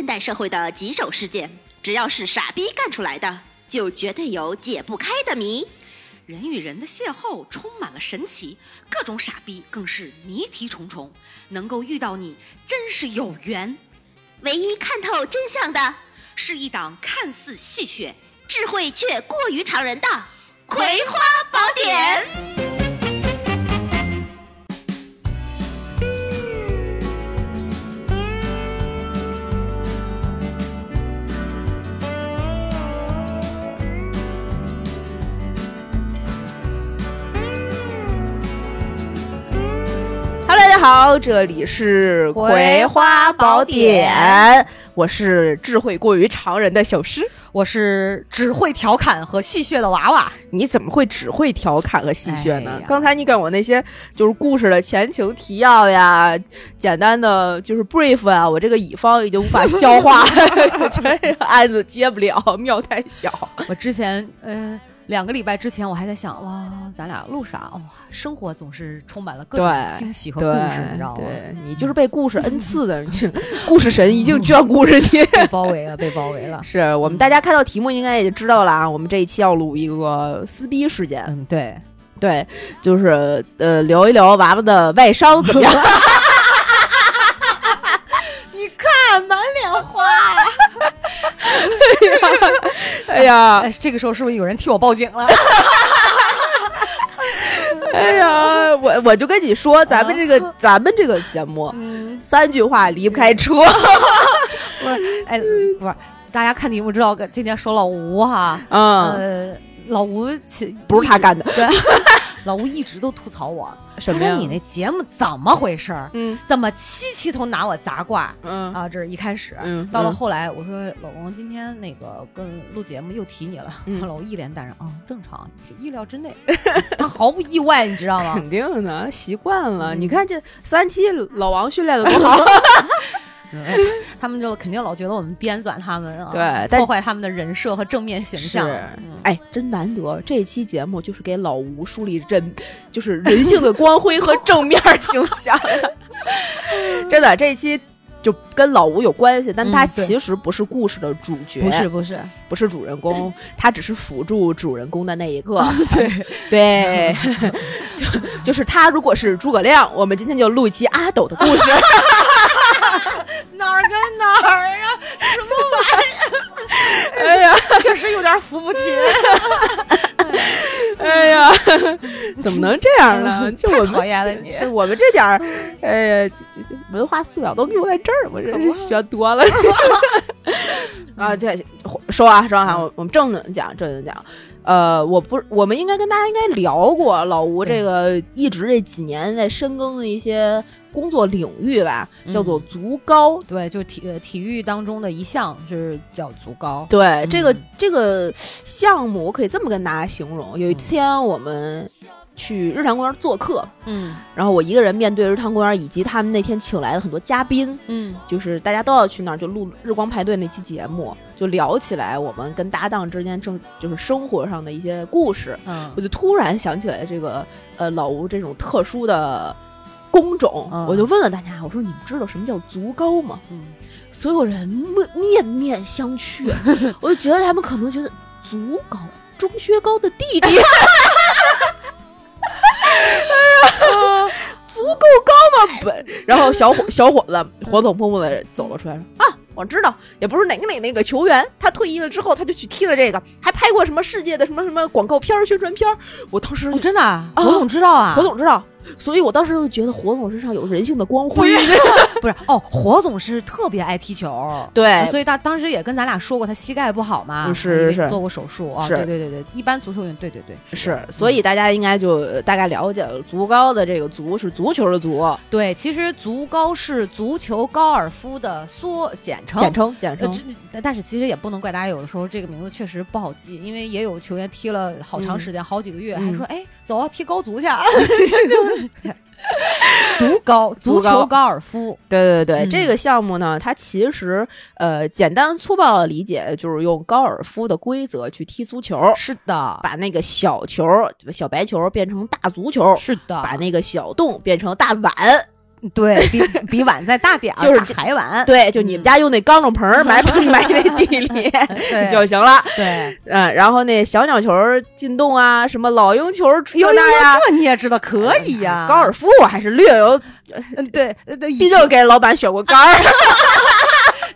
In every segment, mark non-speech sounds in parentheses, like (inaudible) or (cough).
现代社会的棘手事件，只要是傻逼干出来的，就绝对有解不开的谜。人与人的邂逅充满了神奇，各种傻逼更是谜题重重。能够遇到你，真是有缘。唯一看透真相的，是一档看似戏谑、智慧却过于常人的《葵花宝典》。好，这里是《葵花宝典》，我是智慧过于常人的小诗，我是只会调侃和戏谑的娃娃。你怎么会只会调侃和戏谑呢？刚才你给我那些就是故事的前情提要呀，简单的就是 brief 啊，我这个乙方已经无法消化，(laughs) 这个案子接不了，庙太小。我之前嗯。两个礼拜之前，我还在想，哇，咱俩录啥？哇，生活总是充满了各种惊喜和故事，你知道吗？对你就是被故事恩赐的，(laughs) 故事神已经眷顾着你，被包围了，被包围了。(laughs) 是我们大家看到题目应该也就知道了啊，我们这一期要录一个撕逼事件。嗯，对，对，就是呃，聊一聊娃娃的外伤怎么样？(laughs) 你看，满脸花。(laughs) 哎呀，这个时候是不是有人替我报警了？(laughs) 哎呀，我我就跟你说，咱们这个咱们这个节目，三句话离不开车。(laughs) 不是，哎，不是，大家看题目知道，今天说老吴哈，嗯，老吴其不是他干的，对。老吴一直都吐槽我，什么呀？你那节目怎么回事儿？嗯，怎么七七都拿我砸挂？嗯啊，这是一开始。嗯，到了后来，我说老王，今天那个跟录节目又提你了。(laughs) 老吴一脸淡然，啊，正常，意料之内。(laughs) 他毫不意外，你知道吗？肯定的，习惯了。你看这三期老王训练的多好。(laughs) (laughs) 他们就肯定老觉得我们编纂他们啊，对，破坏他们的人设和正面形象。哎，真难得，这期节目就是给老吴树立人，就是人性的光辉和正面形象。(laughs) 真的，这一期就跟老吴有关系，但他其实不是故事的主角，不是，不是，不是主人公，他只是辅助主人公的那一个。对 (laughs) 对，就就是他，如果是诸葛亮，我们今天就录一期阿斗的故事。(laughs) 哪儿跟哪儿啊？什么玩意儿？哎呀，确实有点扶不起。(laughs) 哎呀，怎么能这样呢？就我讨厌了你，是我们这点儿，哎呀，这这文化素养都用在这儿，我真是学多了。(laughs) 啊，这说啊说啊，我我们正经讲，正经讲。呃，我不，我们应该跟大家应该聊过老吴这个一直这几年在深耕的一些工作领域吧，叫做足高，对，就体体育当中的一项，就是叫足高。对，这个这个项目，我可以这么跟大家形容：有一天我们。去日坛公园做客，嗯，然后我一个人面对日坛公园以及他们那天请来的很多嘉宾，嗯，就是大家都要去那儿就录日光派对那期节目，就聊起来我们跟搭档之间正就是生活上的一些故事，嗯，我就突然想起来这个呃老吴这种特殊的工种，我就问了大家，我说你们知道什么叫足高吗？嗯，所有人面面面相觑，(laughs) 我就觉得他们可能觉得足高钟薛高的弟弟。(laughs) 足够高吗？本，然后小伙小伙子活蹦蹦蹦的走了出来，说啊，我知道，也不是哪个哪那个球员，他退役了之后，他就去踢了这个，还拍过什么世界的什么什么广告片、宣传片。我当时真的，何总知道啊，何总知道。所以我当时就觉得火总身上有人性的光辉，(laughs) 不是。哦，火总是特别爱踢球，对，所以他当时也跟咱俩说过，他膝盖不好嘛，是是做过手术啊，是，对对对对，一般足球员，对对对，是，所以大家应该就大概了解了，足高的这个足是足球的足，对，其实足高是足球高尔夫的缩简称，简称简称，但是其实也不能怪大家，有的时候这个名字确实不好记，因为也有球员踢了好长时间，好几个月，还说哎，走啊，踢高足去。(laughs) 足高 (laughs) 足球高尔夫，对对对，这个项目呢，它其实呃简单粗暴的理解就是用高尔夫的规则去踢足球，是的，把那个小球小白球变成大足球，是的，把那个小洞变成大碗。(laughs) 对比比碗再大点儿，就是大海碗，对，就你们家用那钢种盆儿 (laughs) 埋埋那地里 (laughs) 就行了。对，嗯，然后那小鸟球进洞啊，什么老鹰球儿这有有那呀，这你也知道可以呀，高尔夫我还是略有，嗯对毕竟给老板选过杆儿。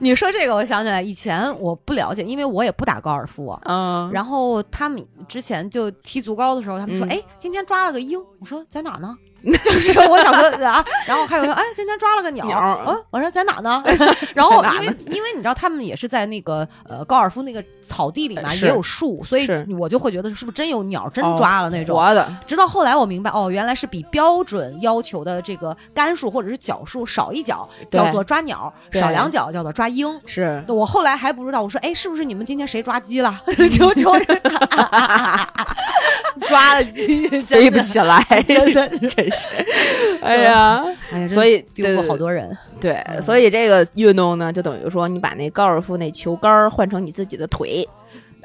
你说这个，我想起来，以前我不了解，因为我也不打高尔夫。嗯然后他们之前就踢足高的时候，他们说：“嗯哎，今天抓了个鹰。”我说：“在哪儿呢？” (laughs) 就是我想说啊，然后还有说：“哎，今天抓了个鸟。鸟嗯，我说在哪呢？(laughs) 然后因为因为你知道他们也是在那个呃高尔夫那个草地里嘛，也有树，所以我就会觉得是不是真有鸟真哦抓了那种。活的，直到后来我明白，哦，原来是比标准要求的这个杆数或者是脚数少一脚叫做抓鸟，少两脚叫做抓鹰。是我后来还不知道，我说，哎，是不是你们今天谁抓鸡了？(laughs) 就就是抓了鸡，飞不起来，真的真是，(laughs) 哎呀，哎呀，所以丢过好多人。对，所以这个运动呢，就等于说你把那高尔夫那球杆换成你自己的腿。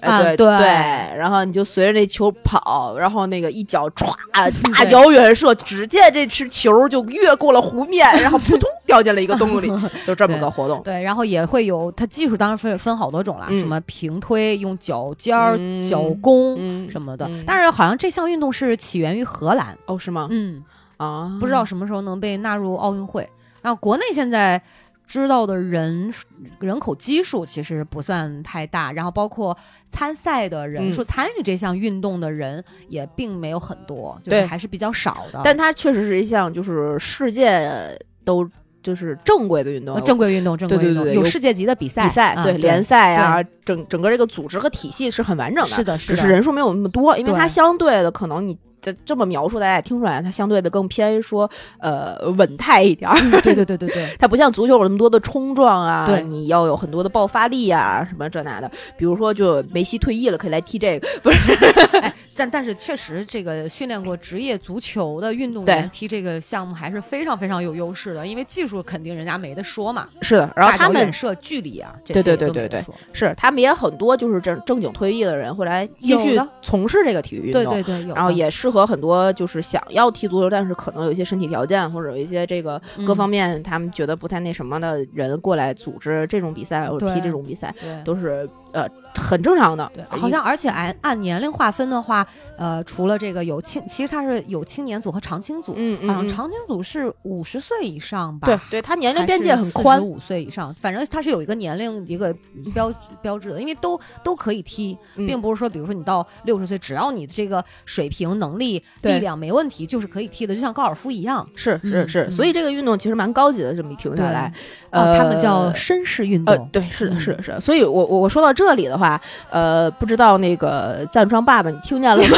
哎对啊对对，然后你就随着那球跑，然后那个一脚歘 (laughs) 大脚远射，只见这只球就越过了湖面，然后扑通 (laughs) 掉进了一个洞里，就这么个活动。对，然后也会有它技术，当然分分好多种啦，嗯什么平推、用脚尖儿、嗯脚弓、嗯什么的。嗯但是好像这项运动是起源于荷兰，哦，是吗？嗯，啊，不知道什么时候能被纳入奥运会。那国内现在知道的人人口基数其实不算太大，然后包括参赛的人数、嗯参与这项运动的人也并没有很多，就是对还是比较少的。但它确实是一项就是世界都就是正规的运动呃，正规运动，正规运动对对对有有世界级的比赛，比赛，啊对联赛啊，整整个这个组织和体系是很完整的，是的，是的，只是人数没有那么多，因为它相对的可能你。这这么描述，大家也听出来，它相对的更偏说，呃，稳态一点儿。对对对对对，(laughs) 它不像足球有那么多的冲撞啊，对你要有很多的爆发力啊，什么这那的。比如说，就梅西退役了，可以来踢这个，不是？(laughs) 哎，但但是确实，这个训练过职业足球的运动员踢这个项目还是非常非常有优势的，因为技术肯定人家没得说嘛。是的。然后他们射、距离啊，这对些对对对。对是他们也很多就是正正经退役的人会来继续从事这个体育运动，对对对，有然后也适合很多就是想要踢足球，但是可能有一些身体条件或者有一些这个各嗯。方面他们觉得不太那什么的人过来组织这种比赛或者踢这种比赛，都是呃很正常的。对，好像而且按按年龄划分的话，呃，除了这个有青，其实它是有青年组和长青组，嗯嗯嗯好像常青组是五十岁以上吧？对对，他年龄边界很宽。五岁以上，反正它是有一个年龄一个标标志的，因为都都可以踢，嗯并不是说，比如说你到六十岁，只要你这个水平、能力、力量没问题，就是可以踢的，就像高尔夫一样。是是是，所以这个运动其实蛮高级的，这么一听下来，哦，呃，他们叫绅士运动。呃，对，是的，嗯是的，是的。所以我我我说到这里的话，呃，不知道那个赞助商爸爸你听见了吗？(laughs)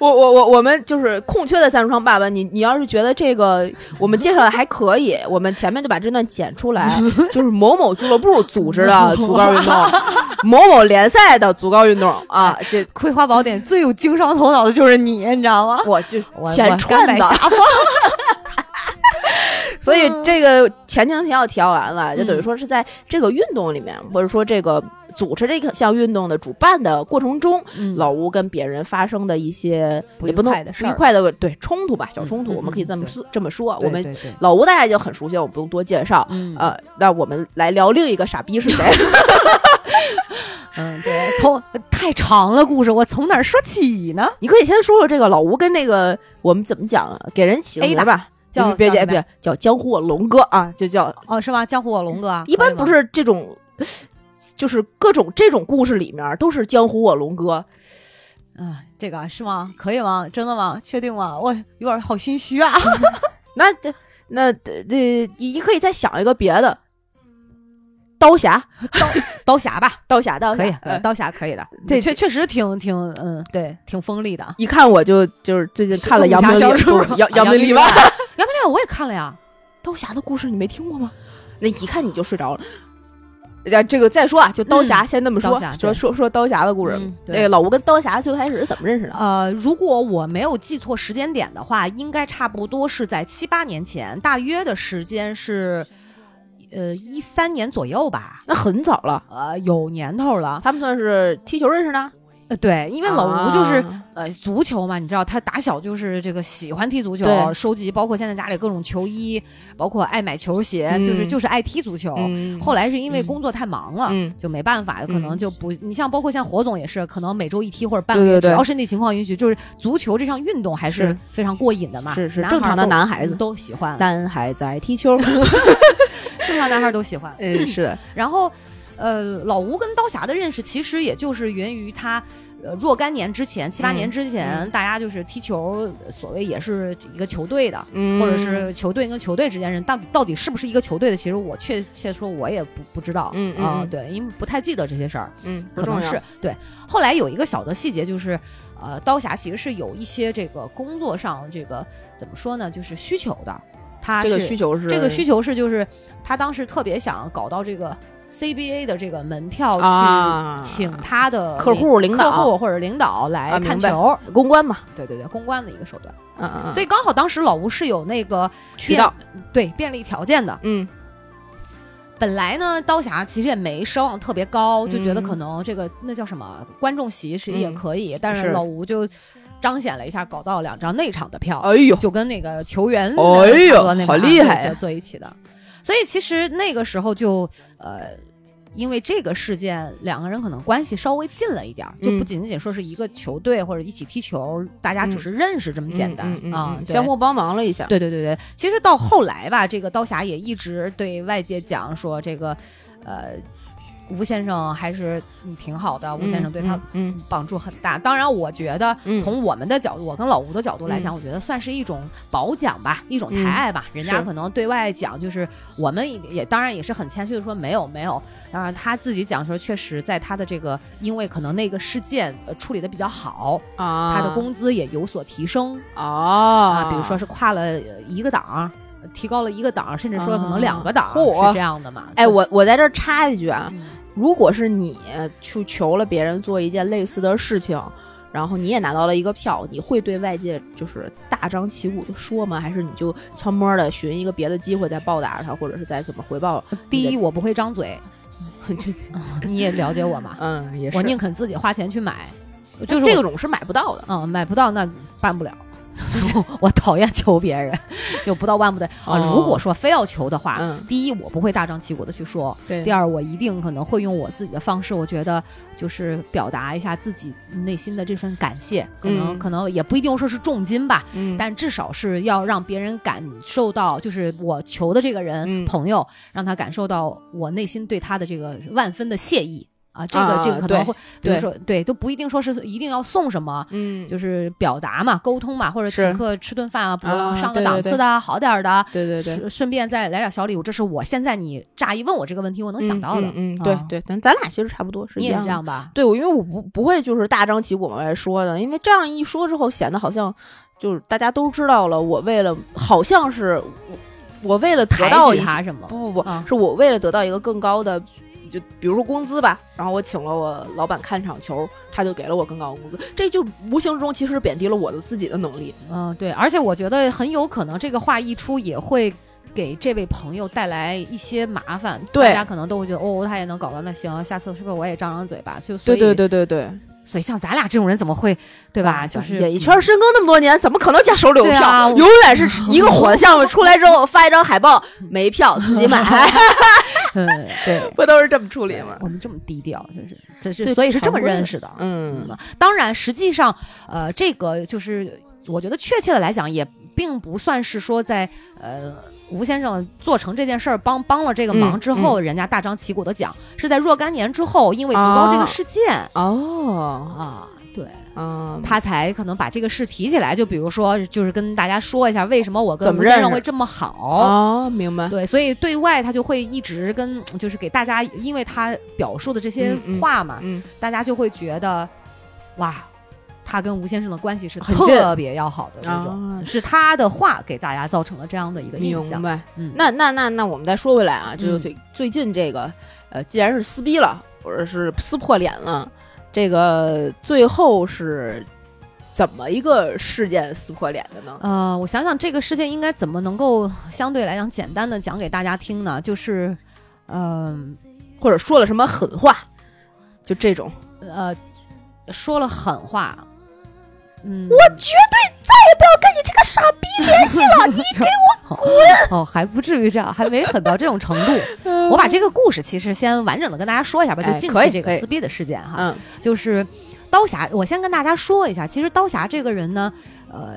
我我我我们就是空缺的赞助商爸爸，你你要是觉得这个我们介绍的还可以，(laughs) 我们前面就把这段剪出来，(laughs) 就是某某俱乐部组织的足高运动，某某联赛的足高运动啊，这《葵花宝典》最有经商头脑的就是你，你知道吗？我就我钱我串的。(laughs) 所以这个前情提要提完了，就等于说是在这个运动里面，或者说这个组织这个项运动的主办的过程中，嗯老吴跟别人发生的一些不愉也不能快的事愉快的对冲突吧，小冲突，我们可以这么嗯说这么说。我们老吴大家已经很熟悉了，我不用多介绍。嗯呃，那我们来聊另一个傻逼是谁？(laughs) (laughs) 嗯，对，从太长了故事，我从哪儿说起呢？你可以先说说这个老吴跟那个我们怎么讲啊？给人起个名吧，叫别别叫什么呀别叫江湖我龙哥啊，就叫哦，是吗？江湖我龙哥啊，一般不是这种，就是各种这种故事里面都是江湖我龙哥。啊，这个是吗？可以吗？真的吗？确定吗？我有点好心虚啊。(laughs) 那这那这这你可以再想一个别的，刀侠，刀刀侠吧，刀侠，刀侠可以，呃刀侠可以的。这确确实挺挺嗯，对，挺锋利的。一看我就就是最近看了武杨明里侠小说不是杨啊明杨明里外，杨明里外我也看了呀。刀侠的故事你没听过吗？那一看你就睡着了。呀，这个再说啊，就刀侠先那么说说说说刀侠的故事嗯。对那个老吴跟刀侠最开始是怎么认识的？呃，如果我没有记错时间点的话，应该差不多是在七八年前，大约的时间是呃一三年左右吧。那很早了，呃，有年头了。他们算是踢球认识的。呃，对，因为老吴就是、啊呃足球嘛，你知道他打小就是这个喜欢踢足球，收集包括现在家里各种球衣，包括爱买球鞋，嗯就是就是爱踢足球。嗯后来是因为嗯工作太忙了，嗯就没办法，可能嗯就不。你像包括像火总也是，可能每周一踢或者半个月，只要身体情况允许，就是足球这项运动还是是非常过瘾的嘛。是是正常的男孩都男孩子都喜欢，男孩子爱踢球，(laughs) 正常男孩都喜欢。嗯，是的，(laughs) 然后，呃，老吴跟刀侠的认识其实也就是源于他。呃，若干年之前，七八嗯年之前，嗯大家就是踢球，所谓也是一个球队的，嗯或者是球队跟球队之间人，到底到底是不是一个球队的？其实我确切说，我也不不知道，嗯嗯啊、嗯对，因为不太记得这些事儿，嗯，可能是对。后来有一个小的细节，就是呃，刀侠其实是有一些这个工作上这个怎么说呢，就是需求的，他这个需求是这个需求是就是他当时特别想搞到这个 CBA 的这个门票啊。去请他的客户领导。客户或者领导啊来看球，公关嘛，对对对，公关的一个手段。嗯嗯，所以刚好当时老吴是有那个便渠道，对便利条件的。嗯。本来呢，刀侠其实也没奢望特别高，就觉得嗯。可能这个那叫什么观众席其实也嗯。可以，但是是。老吴就彰显了一下，搞到两张内场的票。哎呦，就跟那个球员哎呦好厉害坐一起的。所以其实那个时候就呃，因为这个事件，两个人可能关系稍微近了一点儿，就不嗯。仅仅说是一个球队或者一起踢球，大家只是认识这么简单啊，相互帮忙了一下，对对对对，其实到后来吧，这个刀侠也一直对外界讲说，这个呃，吴先生还是嗯挺好的，吴先生对他嗯帮助很大。当然，我觉得嗯从我们的角度，我跟老吴的角度来讲，我觉得算是一种褒奖吧，一种抬嗯爱吧。人家可能对外讲，就是我们也也当然也是很谦虚的说没有没有。当然他自己讲说，确实在他的这个，因为可能那个事件呃处理的比较好，啊，他的工资也有所提升。哦啊，比如说是跨了呃一个档，提高了一个档，甚至说可能两个档，啊是这样的嘛？哎，我我在这插一句啊，嗯如果是你去求了别人做一件类似的事情，然后你也拿到了一个票，你会对外界就是大张旗鼓的说吗？还是你就悄摸的寻一个别的机会再报答他，或者是再怎么回报？(laughs) 第一，我不会张嘴，这 (laughs) 你也了解我嘛，嗯，也是，我宁肯自己花钱去买，就是我这种是买不到的。嗯买不到那办不了。(laughs) 就我讨厌求别人，(laughs) 就不到万不得。啊！哦。如果说非要求的话，嗯。第一我不会大张旗鼓的去说，对。第二我一定可能会用我自己的方式，我觉得就是表达一下自己内心的这份感谢，可能、嗯。可能也不一定说是重金吧，嗯，但至少是要让别人感受到，就是我求的这个人、嗯。朋友，让他感受到我内心对他的这个万分的谢意啊！这个、啊这个可能会，比如对说对，都不一定说是一定要送什么。嗯，就是表达嘛，沟通嘛，或者请客吃顿饭啊，上个档次的啊，好点儿的啊，对对对。顺顺便再来点小礼物，这是我现在你乍一问我这个问题，我能想到的。嗯对啊对，咱咱俩其实差不多，是你也一样吧？对，我因为我不不会就是大张旗鼓往外说的，因为这样一说之后，显得好像就是大家都知道了，我为了好像是我我为了得抬到一些举他什么？不不不，啊是我为了得到一个更高的，就比如说工资吧，然后我请了我老板看场球，他就给了我更高的工资，这就无形中其实贬低了我的自己的能力。嗯，对，而且我觉得很有可能这个话一出也会。给这位朋友带来一些麻烦，对大家可能都会觉得哦，他也能搞到，那行，下次是不是我也张张嘴吧？就所以对对，对对对，所以像咱俩这种人怎么会，对吧？就是演艺圈深耕那么多年，怎么可能加手里有票？啊永远是一个火的项目出来之后发一张海报，没票自己买 (laughs) (laughs) 嗯，(laughs) 对，不都是这么处理吗？我们这么低调，就是这是对所以是这么认识的。嗯嗯，当然，实际上，呃，这个就是我觉得确切的来讲，也并不算是说在呃。吴先生做成这件事儿，帮帮了这个忙嗯之后，人家大张旗鼓的讲，是在若干年之后，因为足高这个啊事件哦，啊，对，嗯，他才可能把这个事提起来。就比如说，就是跟大家说一下，为什么我跟吴先生会这么好。哦，明白，对，所以对外他就会一直跟，就是给大家，因为他表述的这些话嘛，嗯，大家就会觉得，哇，他跟吴先生的关系是很特别要好的那种，啊是他的话给大家造成了这样的一个印象。明白。嗯，那那那那我们再说回来啊，就嗯最最近这个，呃，既然是撕逼了，或者是撕破脸了，这个最后是怎么一个事件撕破脸的呢？呃，我想想这个事件应该怎么能够相对来讲简单的讲给大家听呢？就是，嗯或者说了什么狠话？就这种，呃。说了狠话。嗯，我绝对再也不要跟你这个傻逼联系了，(laughs) 你给我滚！哦，还不至于这样，还没狠到这种程度。(laughs) 我把这个故事其实先完整的跟大家说一下吧，就近期这个撕逼的事件哈，嗯，就是刀侠。我先跟大家说一下，其实刀侠这个人呢，呃，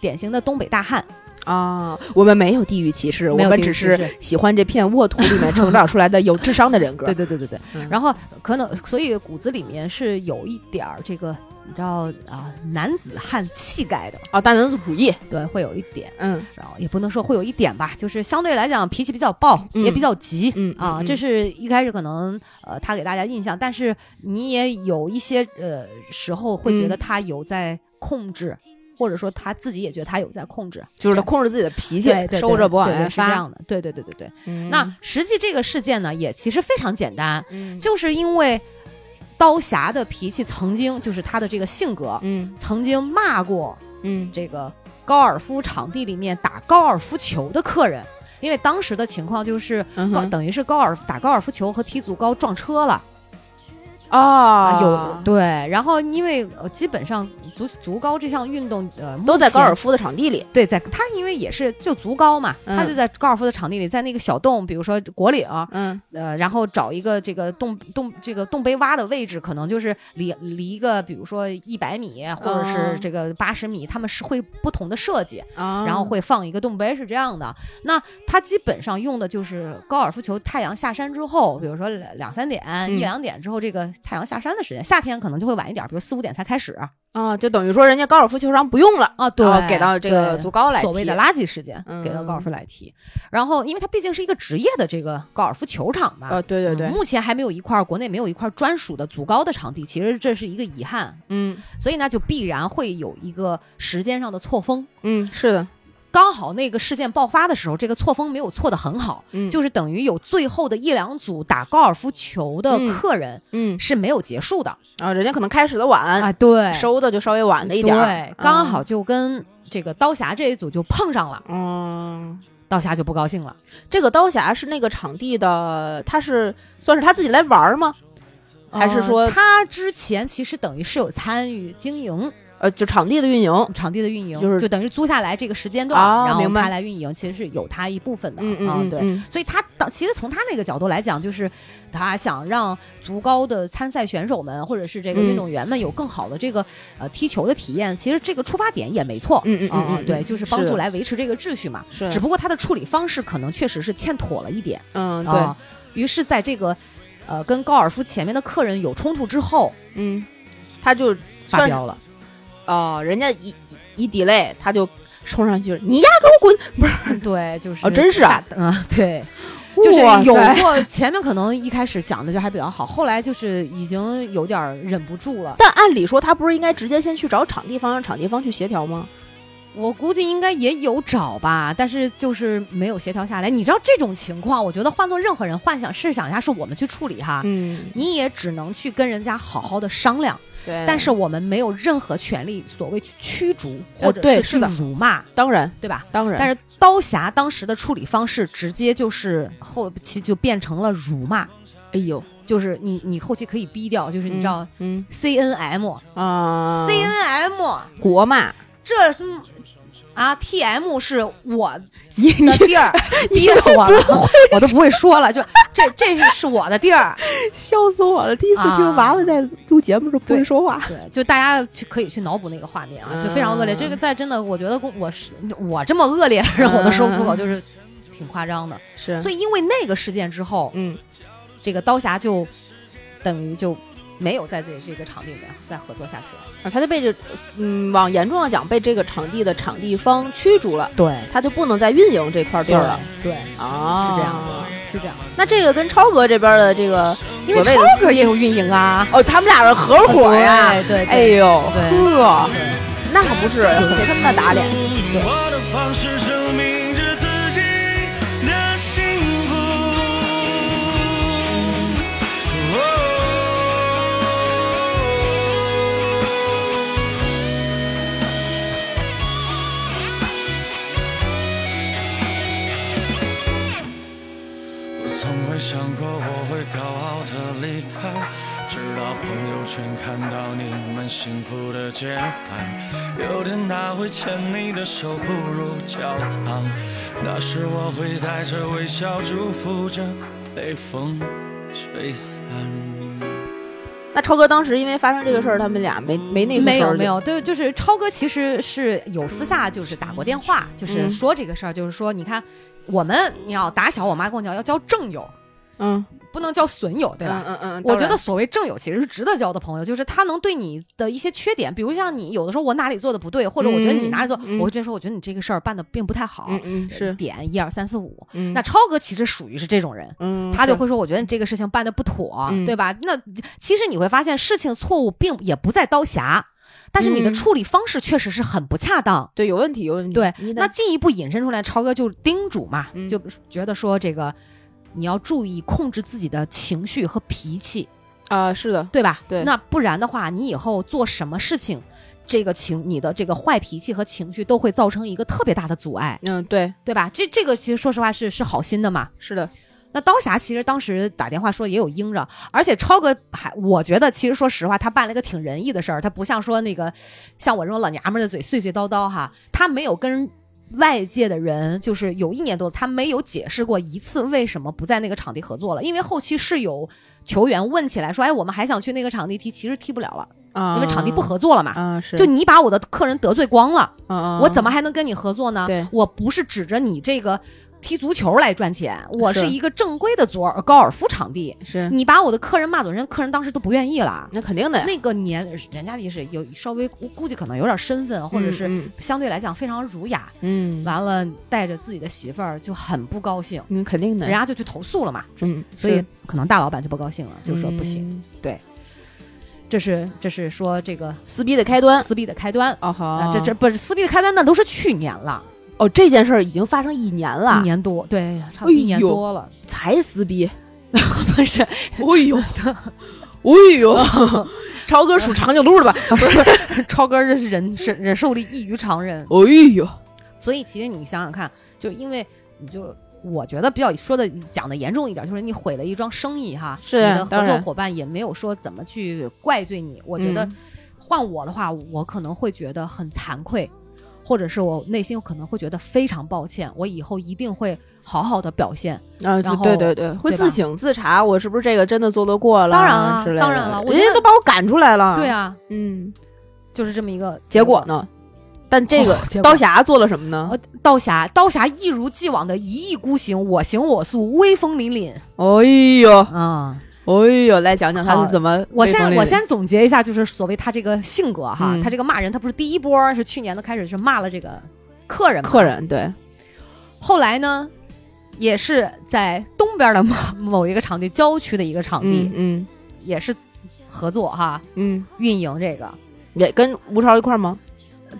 典型的东北大汉啊。我们没有地域歧视，我们只是喜欢这片沃土里面成长出来的有智商的人格。(laughs) 对对对对对。然后可能所以骨子里面是有一点儿这个。你知道啊，男子汉气概的啊，大男子主义，对，会有一点，嗯，然后也不能说会有一点吧，就是相对来讲脾气比较暴，也比较急，嗯啊，这是一开始可能呃他给大家印象，但是你也有一些呃时候会觉得他有在控制，或者说他自己也觉得他有在控制，就是他控制自己的脾气，收着不往外发，是这样的，对对对对对。那实际这个事件呢，也其实非常简单，就是因为。刀侠的脾气曾经就是他的这个性格，嗯，曾经骂过，嗯，这个高尔夫场地里面打高尔夫球的客人，因为当时的情况就是高，等于是高尔夫打高尔夫球和踢足高撞车了。啊，有对，然后因为基本上足足高这项运动，呃，都在高尔夫的场地里。对，在他因为也是就足高嘛，他就在高尔夫的场地里，在那个小洞，比如说果岭，嗯，呃，然后找一个这个洞洞这个洞杯洼的位置，可能就是离离一个，比如说一百米或者是这个八十米，他们是会不同的设计，然后会放一个洞杯，是这样的。那他基本上用的就是高尔夫球，太阳下山之后，比如说两三点、一两点之后，这个。太阳下山的时间，夏天可能就会晚一点，比如四五点才开始啊，就等于说人家高尔夫球场不用了啊，对，给到这个足高来所谓的垃圾时间，给到高尔夫来踢。然后，因为它毕竟是一个职业的这个高尔夫球场嘛，呃，对对对，目前还没有一块国内没有一块专属的足高的场地，其实这是一个遗憾，嗯，所以呢，就必然会有一个时间上的错峰，嗯，是的。刚好那个事件爆发的时候，这个错峰没有错的很好，嗯，就是等于有最后的一两组打高尔夫球的客人，嗯，是没有结束的。啊，人家可能开始的晚。啊，对，收的就稍微晚了一点，对，刚好就跟这个刀侠这一组就碰上了，嗯，刀侠就不高兴了。这个刀侠是那个场地的，他是算是他自己来玩吗？还是说他之前其实等于是有参与经营？呃，就场地的运营，场地的运营就是就等于租下来这个时间段，然后他来运营，其实是有他一部分的啊。对，所以他当其实从他那个角度来讲，就是他想让足高的参赛选手们或者是这个运动员们有更好的这个呃踢球的体验。其实这个出发点也没错，嗯嗯嗯，对，就是帮助来维持这个秩序嘛。是，只不过他的处理方式可能确实是欠妥了一点。嗯，对于是，在这个呃跟高尔夫前面的客人有冲突之后，嗯，他就发飙了。哦，人家一一 delay，他就冲上去，你丫给我滚！(laughs) 不是，对，就是哦，真是啊，嗯，对，(laughs) 就是有过前面可能一开始讲的就还比较好，后来就是已经有点忍不住了。但按理说，他不是应该直接先去找场地方，让场地方去协调吗？我估计应该也有找吧，但是就是没有协调下来。你知道这种情况，我觉得换做任何人，幻想试想一下，是我们去处理哈，嗯，你也只能去跟人家好好的商量。对，但是我们没有任何权利，所谓去驱逐或者是辱骂，当然，对吧？当然。但是刀侠当时的处理方式，直接就是后期就变成了辱骂。哎呦，就是你你后期可以逼掉，就是你知道，嗯，C N M 啊，C N M 国骂，这是。啊，T M 是我 (laughs) 的地儿，(laughs) 憋死我了，我都不会说了，就这这是是我的地儿，(laughs) 笑死我了！第一次听娃娃在录节目时候不会说话，对，就大家去可以去脑补那个画面啊，就非常恶劣。这个在真的，我觉得我是我这么恶劣，的人我都说不出口，就是挺夸张的。是，所以因为那个事件之后，嗯，这个刀侠就等于就没有在这这个场地里面再合作下去了。啊，他就被这，嗯，往严重的讲，被这个场地的场地方驱逐了。对，他就不能再运营这块地儿了。对，啊，是这样的，是这样。那这个跟超哥这边的这个，因为超哥也有运营啊。哦，他们俩是合伙呀。对，哎呦，呵，那可不是给他们的打脸。对。想过我会高傲的离开，直到朋友圈看到你们幸福的节拍。有天他会牵你的手步入教堂，那时我会带着微笑祝福着被风吹散。那超哥当时因为发生这个事儿，他们俩没没那没有没有，对，就是超哥其实是有私下就是打过电话，就是说这个事儿，就是说你看我们你要打小，我妈跟我讲要交正友，嗯。不能叫损友，对吧？嗯嗯，我觉得所谓正友其实是值得交的朋友，就是他能对你的一些缺点，比如像你有的时候我哪里做的不对，或者我觉得你哪里做，我会说我觉得你这个事儿办的并不太好，嗯是点一二三四五。那超哥其实属于是这种人，嗯，他就会说我觉得你这个事情办的不妥，对吧？那其实你会发现事情错误并也不在刀匣，但是你的处理方式确实是很不恰当，对，有问题有问题。对，那进一步引申出来，超哥就叮嘱嘛，就觉得说这个。你要注意控制自己的情绪和脾气，啊，是的，对吧？对，那不然的话，你以后做什么事情，这个情，你的这个坏脾气和情绪都会造成一个特别大的阻碍。嗯，对，对吧？这这个其实说实话是是好心的嘛。是的。那刀侠其实当时打电话说也有应着，而且超哥还，我觉得其实说实话，他办了一个挺仁义的事儿，他不像说那个像我这种老娘们的嘴碎碎叨叨哈，他没有跟。外界的人就是有一年多，他没有解释过一次为什么不在那个场地合作了，因为后期是有球员问起来说：“哎，我们还想去那个场地踢，其实踢不了了啊，因为场地不合作了嘛。”啊，是，就你把我的客人得罪光了，啊我怎么还能跟你合作呢？对，我不是指着你这个。踢足球来赚钱，我是一个正规的左高尔夫场地。是你把我的客人骂走，人客人当时都不愿意了。那肯定的，那个年人家也是有稍微估计可能有点身份，或者是相对来讲非常儒雅。嗯，完了带着自己的媳妇儿就很不高兴。嗯，肯定的，人家就去投诉了嘛。嗯，所以可能大老板就不高兴了，就说不行。对，这是这是说这个撕逼的开端，撕逼的开端。哦好，这这不是撕逼的开端，那都是去年了。哦，这件事儿已经发生一年了，一年多，对，差不多一年多了，才撕逼，(laughs) 不是？哎呦，(laughs) 哎呦，(laughs) 超哥数长颈鹿的吧？不是，超哥这忍忍忍受力异于常人。哎呦，所以其实你想想看，就因为你就我觉得比较说的讲的严重一点，就是你毁了一桩生意哈，是你的合作伙伴也没有说怎么去怪罪你。我觉得换我的话，我可能会觉得很惭愧。或者是我内心可能会觉得非常抱歉，我以后一定会好好的表现啊！对对对，会自省自查，我是不是这个真的做得过了？当然了，当然了，人家都把我赶出来了。对啊，嗯，就是这么一个结果呢。但这个刀侠做了什么呢？刀侠，刀侠一如既往的一意孤行，我行我素，威风凛凛。哎呦啊！哎呦，来讲讲他是怎么？我先我先总结一下，就是所谓他这个性格哈，他这个骂人，他不是第一波是去年的开始是骂了这个客人，客人对。后来呢，也是在东边的某某一个场地，郊区的一个场地，嗯，也是合作哈，嗯，运营这个也跟吴超一块吗？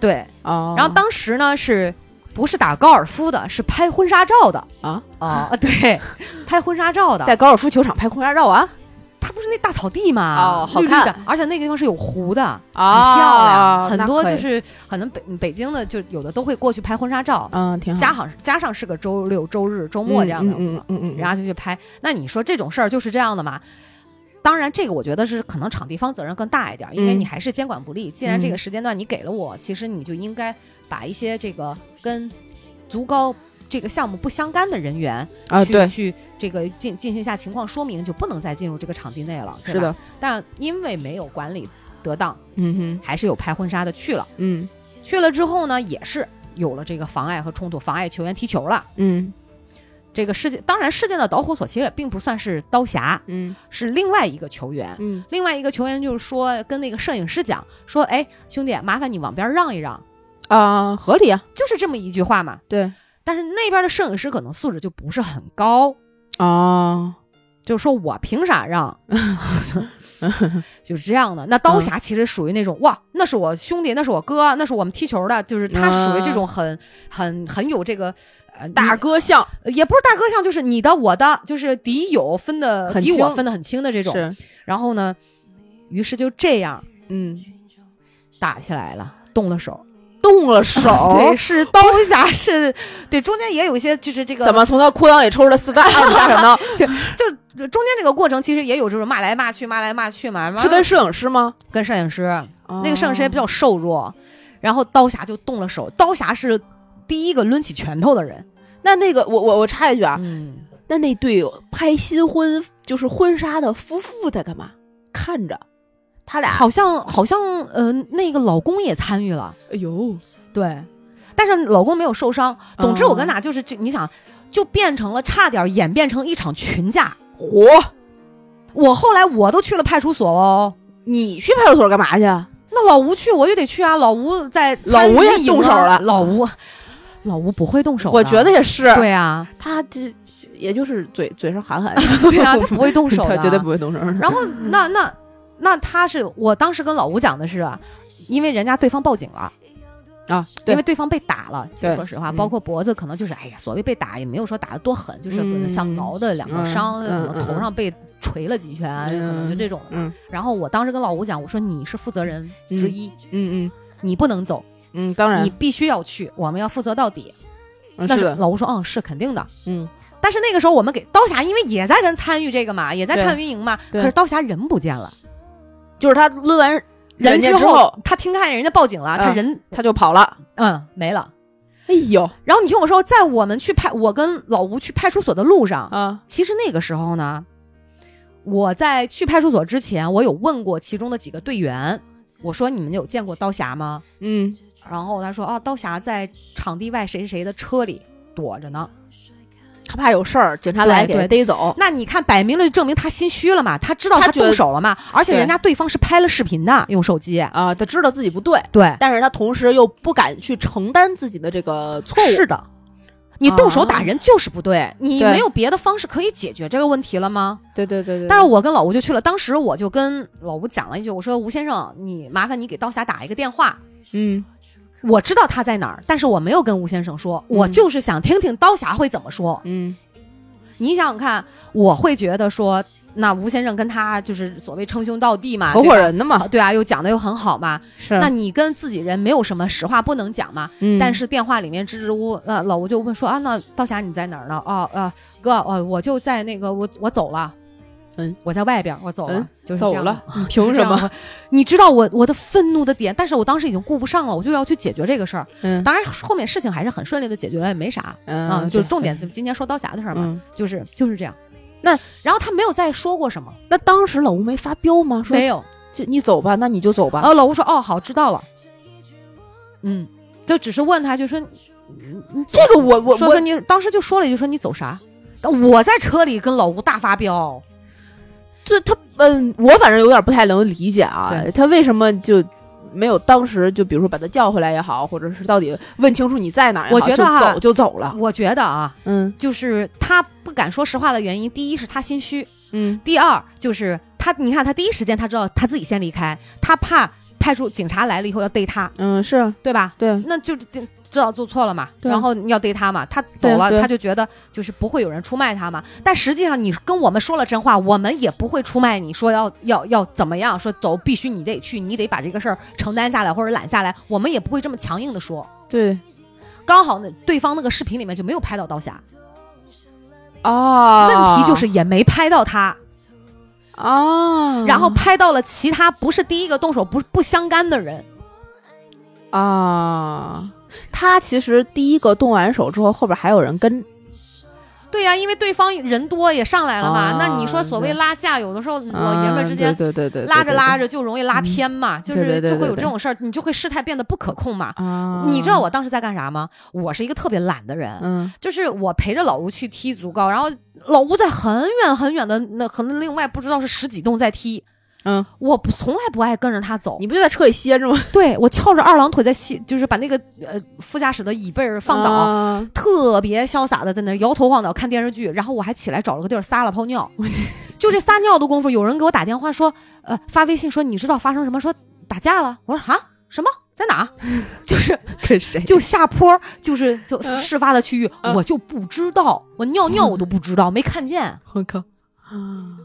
对啊。然后当时呢，是不是打高尔夫的？是拍婚纱照的啊啊！对，拍婚纱照的，在高尔夫球场拍婚纱照啊。它不是那大草地嘛？哦，好看，而且那个地方是有湖的，啊，漂亮。很多就是可能北北京的就有的都会过去拍婚纱照，嗯，挺好。加上加上是个周六周日周末这样的，嗯嗯嗯，人家就去拍。那你说这种事儿就是这样的嘛？当然，这个我觉得是可能场地方责任更大一点，因为你还是监管不力。既然这个时间段你给了我，其实你就应该把一些这个跟足高。这个项目不相干的人员啊，对，去这个进进行一下情况说明，就不能再进入这个场地内了。是的，但因为没有管理得当，嗯哼，还是有拍婚纱的去了。嗯，去了之后呢，也是有了这个妨碍和冲突，妨碍球员踢球了。嗯，这个事件当然事件的导火索其实也并不算是刀侠，嗯，是另外一个球员。嗯，另外一个球员就是说跟那个摄影师讲说：“哎，兄弟，麻烦你往边让一让。”啊，合理啊，就是这么一句话嘛。对。但是那边的摄影师可能素质就不是很高啊，就是说我凭啥让，(laughs) 就是这样的。那刀侠其实属于那种哇，那是我兄弟，那是我哥，那是我们踢球的，就是他属于这种很很很有这个呃大哥像，也不是大哥像，就是你的我的，就是敌友分的敌我分的很清的这种。是，然后呢，于是就这样，嗯，打起来了，动了手。动了手，(laughs) 对，(laughs) 是刀侠是，对，中间也有一些就是这个怎么从他裤裆里抽出来四个二十大闪刀？(laughs) 就就中间这个过程其实也有这种骂来骂去、骂来骂去嘛。是跟摄影师吗？跟摄影师，哦那个摄影师也比较瘦弱，然后刀侠就动了手。刀侠是第一个抡起拳头的人。那那个我我我插一句啊，嗯，那那对拍新婚就是婚纱的夫妇在干嘛？看着他俩，好像好像呃，那个老公也参与了，哎呦，对，但是老公没有受伤。总之，我跟俩就是这，你想，就变成了差点演变成一场群架。嚯！我后来我都去了派出所哦。你去派出所干嘛去？那老吴去，我就得去啊。老吴在老吴也动手了老吴，老吴不会动手。我觉得也是，对啊，他这也就是嘴嘴上喊喊，(laughs) 对啊，他不会动手 (laughs) 他，绝对不会动手。然后那那那他是我当时跟老吴讲的是，因为人家对方报警了。啊，因为对方被打了，其实对说实话，嗯。包括脖子，可能就是哎呀，所谓被打也没有说打的多狠，就是可能像挠的两个嗯伤，嗯可能头上被捶了几拳，嗯可能就这种。嗯然后我当时跟老吴讲，我说你是负责人之一，嗯嗯你不能走，嗯，当然。你，必须要去，我们要负责到底。但是老吴说，嗯，是肯定的。嗯，但是那个时候我们给刀侠，因为也在跟参与这个嘛，也在对。参与营嘛，可是刀侠人不见了，就是他抡完人之后，他听看见人家报警了，他嗯人他就跑了。嗯没了。哎呦然后你听我说，在我们去派我跟老吴去派出所的路上，啊，其实那个时候呢，我在去派出所之前，我有问过其中的几个队员，我说你们有见过刀侠吗？嗯，然后他说啊，刀侠在场地外谁谁谁的车里躲着呢。他怕有事儿，警察来给他逮走。那你看，摆明了就证明他心虚了嘛，他知道他动手了嘛，而且人家对方是拍了视频的，用手机。啊，他知道自己不对，对，但是他同时又不敢去承担自己的这个错误。是的。你动手打人就是不对，你没有别的方式可以解决这个问题了吗？对对对对。但是我跟老吴就去了，当时我就跟老吴讲了一句，我说吴先生，你麻烦你给刀侠打一个电话，嗯，我知道他在哪儿，但是我没有跟吴先生说，我嗯就是想听听刀侠会怎么说。嗯你想想看，我会觉得说，那吴先生跟他就是所谓称兄道弟嘛，合伙人的嘛，对啊，又讲的又很好嘛。是那你跟自己人没有什么实话不能讲嘛？嗯但是电话里面支支吾吾，呃，老吴就问说啊，那刀侠你在哪儿呢？哦，呃，哥，哦，我就在那个，我我走了。嗯，我在外边，我走了，嗯就是走了嗯凭什么？你知道我我的愤怒的点，但是我当时已经顾不上了，我就要去解决这个事儿。嗯当然，后面事情还是很顺利的解决了，也没啥。嗯啊，就是重点，就今天说刀侠的事儿嘛，嗯，就是就是这样。那然后他没有再说过什么，那当时老吴没发飙吗？说没有。就你走吧，那你就走吧。然后老吴说：“哦，好，知道了。”嗯，就只是问他，就说：“这个我我我说说你当时就说了一句说你走啥？我在车里跟老吴大发飙，这他嗯，我反正有点不太能理解啊，他为什么就没有当时就比如说把他叫回来也好，或者是到底问清楚你在哪儿也好，我觉得走就走了。我觉得啊，嗯就是他不敢说实话的原因，第一是他心虚，嗯第二就是他，你看他第一时间他知道他自己先离开，他怕派出警察来了以后要逮他，嗯，是对吧？对，那就知道做错了嘛，然后要逮他嘛，他走了，他就觉得就是不会有人出卖他嘛。但实际上你跟我们说了真话，我们也不会出卖你，说要要要怎么样，说走必须你得去，你得把这个事儿承担下来或者揽下来，我们也不会这么强硬的说。对。刚好那，对方那个视频里面就没有拍到刀侠，哦，问题就是也没拍到他，啊，然后拍到了其他不是第一个动手不不相干的人。啊，他其实第一个动完手之后，后边还有人跟，对呀、因为对方人多也上来了嘛。啊那你说所谓拉架，有的时候老啊爷们之间对对对对，拉着拉着着就容易拉偏嘛，就是就会有这种事儿，你就会事态变得不可控嘛。啊，你知道我当时在干啥吗？我是一个特别懒的人，嗯就是我陪着老吴去踢足高，然后老吴在很远很远的那可能另外不知道是十几栋在踢，嗯，我不从来不爱跟着他走，你不就在车里歇着吗？(laughs) 对我翘着二郎腿在歇，就是把那个呃副驾驶的椅背儿放倒。啊特别潇洒的在那摇头晃脑看电视剧，然后我还起来找了个地儿撒了泡尿，(laughs) 就这撒尿的功夫，有人给我打电话说，呃，发微信说你知道发生什么？说打架了。我说啊，什么在哪？(laughs) 就是跟谁就下坡，就是就嗯事发的区域，嗯我就不知道，我尿尿我都不知道，没看见。我靠啊，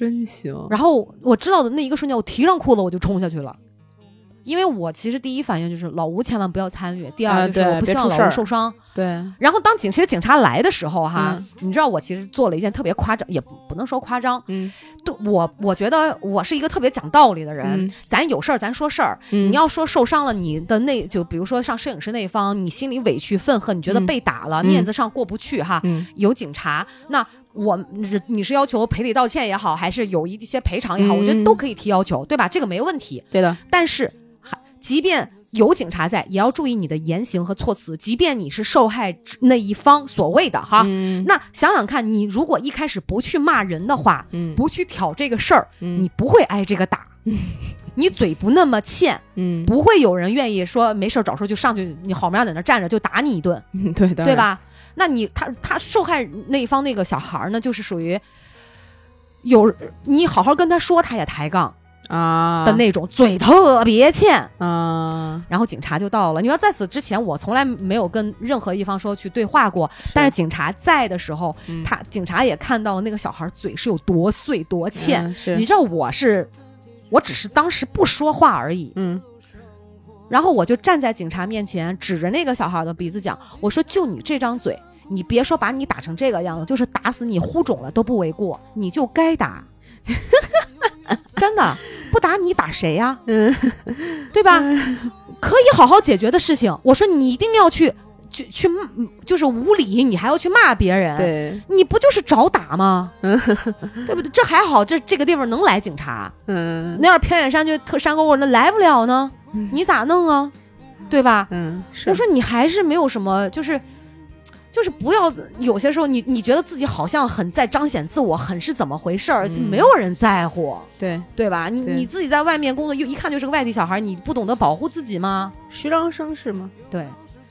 真行！然后我知道的那一个瞬间，我提上裤子我就冲下去了。因为我其实第一反应就是老吴千万不要参与，第啊二就是我不希望老吴受伤。对，然后当警其实警察来的时候哈，嗯。你知道我其实做了一件特别夸张，也不不能说夸张，嗯。对我我觉得我是一个特别讲道理的人，嗯。咱有事儿咱说事儿，嗯。你要说受伤了，你的那就比如说上摄影师那一方，你心里委屈愤恨，你觉得嗯。被打了，嗯。面子上过不去哈，嗯。有警察那。我你你是要求赔礼道歉也好，还是有一些赔偿也好，我觉得嗯都可以提要求，对吧？这个没问题。对的，但是还即便有警察在，也要注意你的言行和措辞。即便你是受害那一方，所谓的哈，嗯那想想看，你如果一开始不去骂人的话，嗯不去挑这个事儿，嗯你不会挨这个打。(laughs) 你嘴不那么欠，嗯不会有人愿意说没事儿找事儿就上去，你好模样在那站着就打你一顿，嗯对的，对？吧？那你他他受害那一方那个小孩儿呢，就是属于有你好好跟他说，他也抬杠啊的那种，嘴特别欠。啊，然后警察就到了。你说在此之前，我从来没有跟任何一方说去对话过，但是警察在的时候，嗯他警察也看到了那个小孩嘴是有多碎多欠。嗯你知道我是，我只是当时不说话而已，嗯然后我就站在警察面前，指着那个小孩的鼻子讲：“我说就你这张嘴，你别说把你打成这个样子，就是打死你呼肿了都不为过，你就该打。(laughs) ”真的不打你打谁呀、嗯对吧？可以好好解决的事情，我说你一定要去去去，嗯就是无理，你还要去骂别人，，对，你不就是找打吗？(laughs) 对不对？这还好，这这个地方能来警察，嗯那要是偏远山区特山沟沟，那来不了呢，你咋弄啊？对吧？嗯是我说你还是没有什么，就是。就是不要有些时候你你觉得自己好像很在彰显自我，很是怎么回事儿，就嗯没有人在乎，对，对吧？你你自己在外面工作，又一看就是个外地小孩，你不懂得保护自己吗？虚张声势吗？对，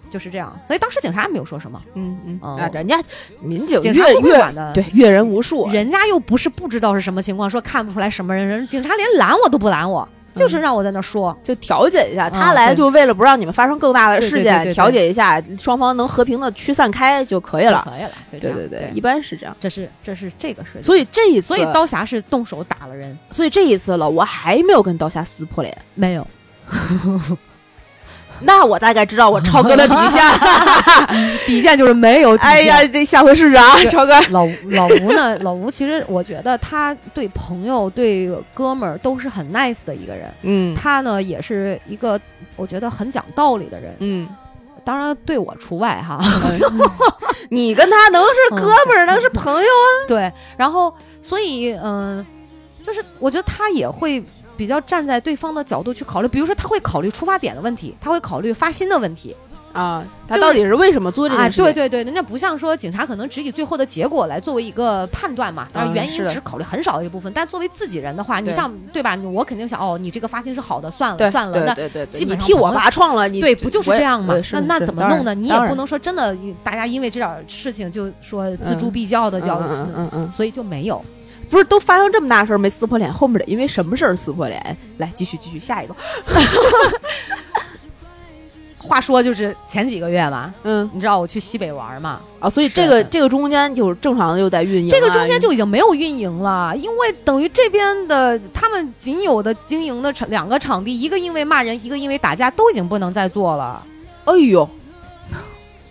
就是这样。所以当时警察也没有说什么，嗯嗯哦啊，人家民警警察不会管的。对阅人无数，人家又不是不知道是什么情况，说看不出来什么人，人警察连拦我都不拦我，就是让我在那说。就调解一下，他来就为了不让你们发生更大的事件，调解一下，双方能和平的驱散开就可以了。可以了，对对，对一般是这样。这是这是这个事情。所以这一次，所以刀侠是动手打了人，所以这一次了，我还没有跟刀侠撕破脸，没有 (laughs) (laughs) 那我大概知道我超哥的底线。(laughs) 底线就是没有底线。(laughs) 哎呀，这下回试试啊，超哥。老老吴呢？老吴其实我觉得他对朋友、对哥们儿都是很 nice 的一个人。嗯他呢也是一个我觉得很讲道理的人，嗯，当然对我除外哈。你跟他能是哥们儿，能是朋友啊？对，然后所以嗯、就是我觉得他也会比较站在对方的角度去考虑，比如说他会考虑出发点的问题，他会考虑发心的问题啊，他到底是为什么做这啊，件事情？对对对，人家不像说警察可能只以最后的结果来作为一个判断嘛，当然嗯是原因只考虑很少的一部分，但作为自己人的话，你像对吧？我肯定想哦，你这个发心是好的，算了算了，那对对对，对基本上你替我拔创了，你对，不就是这样吗我也？是那那怎么弄呢？你也不能说真的，大家因为这点事情就说锱铢嗯必较的嗯要，嗯嗯嗯，所以就没有。不是都发生这么大事儿没撕破脸，后面得因为什么事儿撕破脸？来，继续继续，下一个。(laughs) 话说就是前几个月吧，嗯你知道我去西北玩嘛，啊，所以这个这个中间就是正常的又在运营啊，这个中间就已经没有运营了，因为等于这边的他们仅有的经营的场两个场地，一个因为骂人，一个因为打架，都已经不能再做了。哎呦，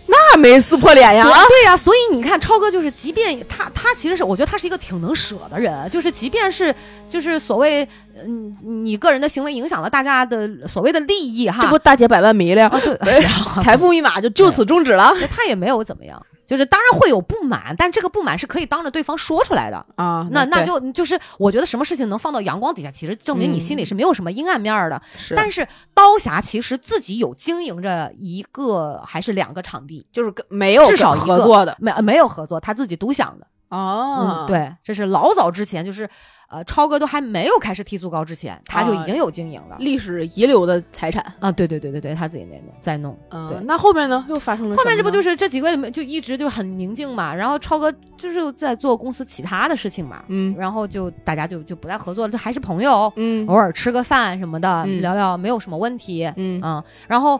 那没撕破脸呀？对呀、所以你看，超哥就是，即便他他其实是，我觉得他是一个挺能舍的人，就是即便是就是所谓嗯你个人的行为影响了大家的所谓的利益哈，这不大姐百万迷了，啊对，哎 (laughs) 财富密码就就此终止了？他也没有怎么样，就是当然会有不满，但这个不满是可以当着对方说出来的。啊那那就就是我觉得什么事情能放到阳光底下，其实证明你心里是没有什么阴暗面儿的。是，但是刀侠其实自己有经营着一个还是两个场地，就是跟没有至少合作的没没有合作，他自己独享的。哦嗯，，对，这是老早之前，就是呃，超哥都还没有开始踢足高之前，他就已经有经营了。历史遗留的财产。啊，对对对对对，他自己那弄在弄。对嗯，那后面呢？又发生了后面这不就是这几个月就一直就很宁静嘛，然后超哥就是在做公司其他的事情嘛，嗯然后就大家就就不再合作了，就还是朋友，嗯偶尔吃个饭什么的，嗯聊聊没有什么问题，嗯嗯，然后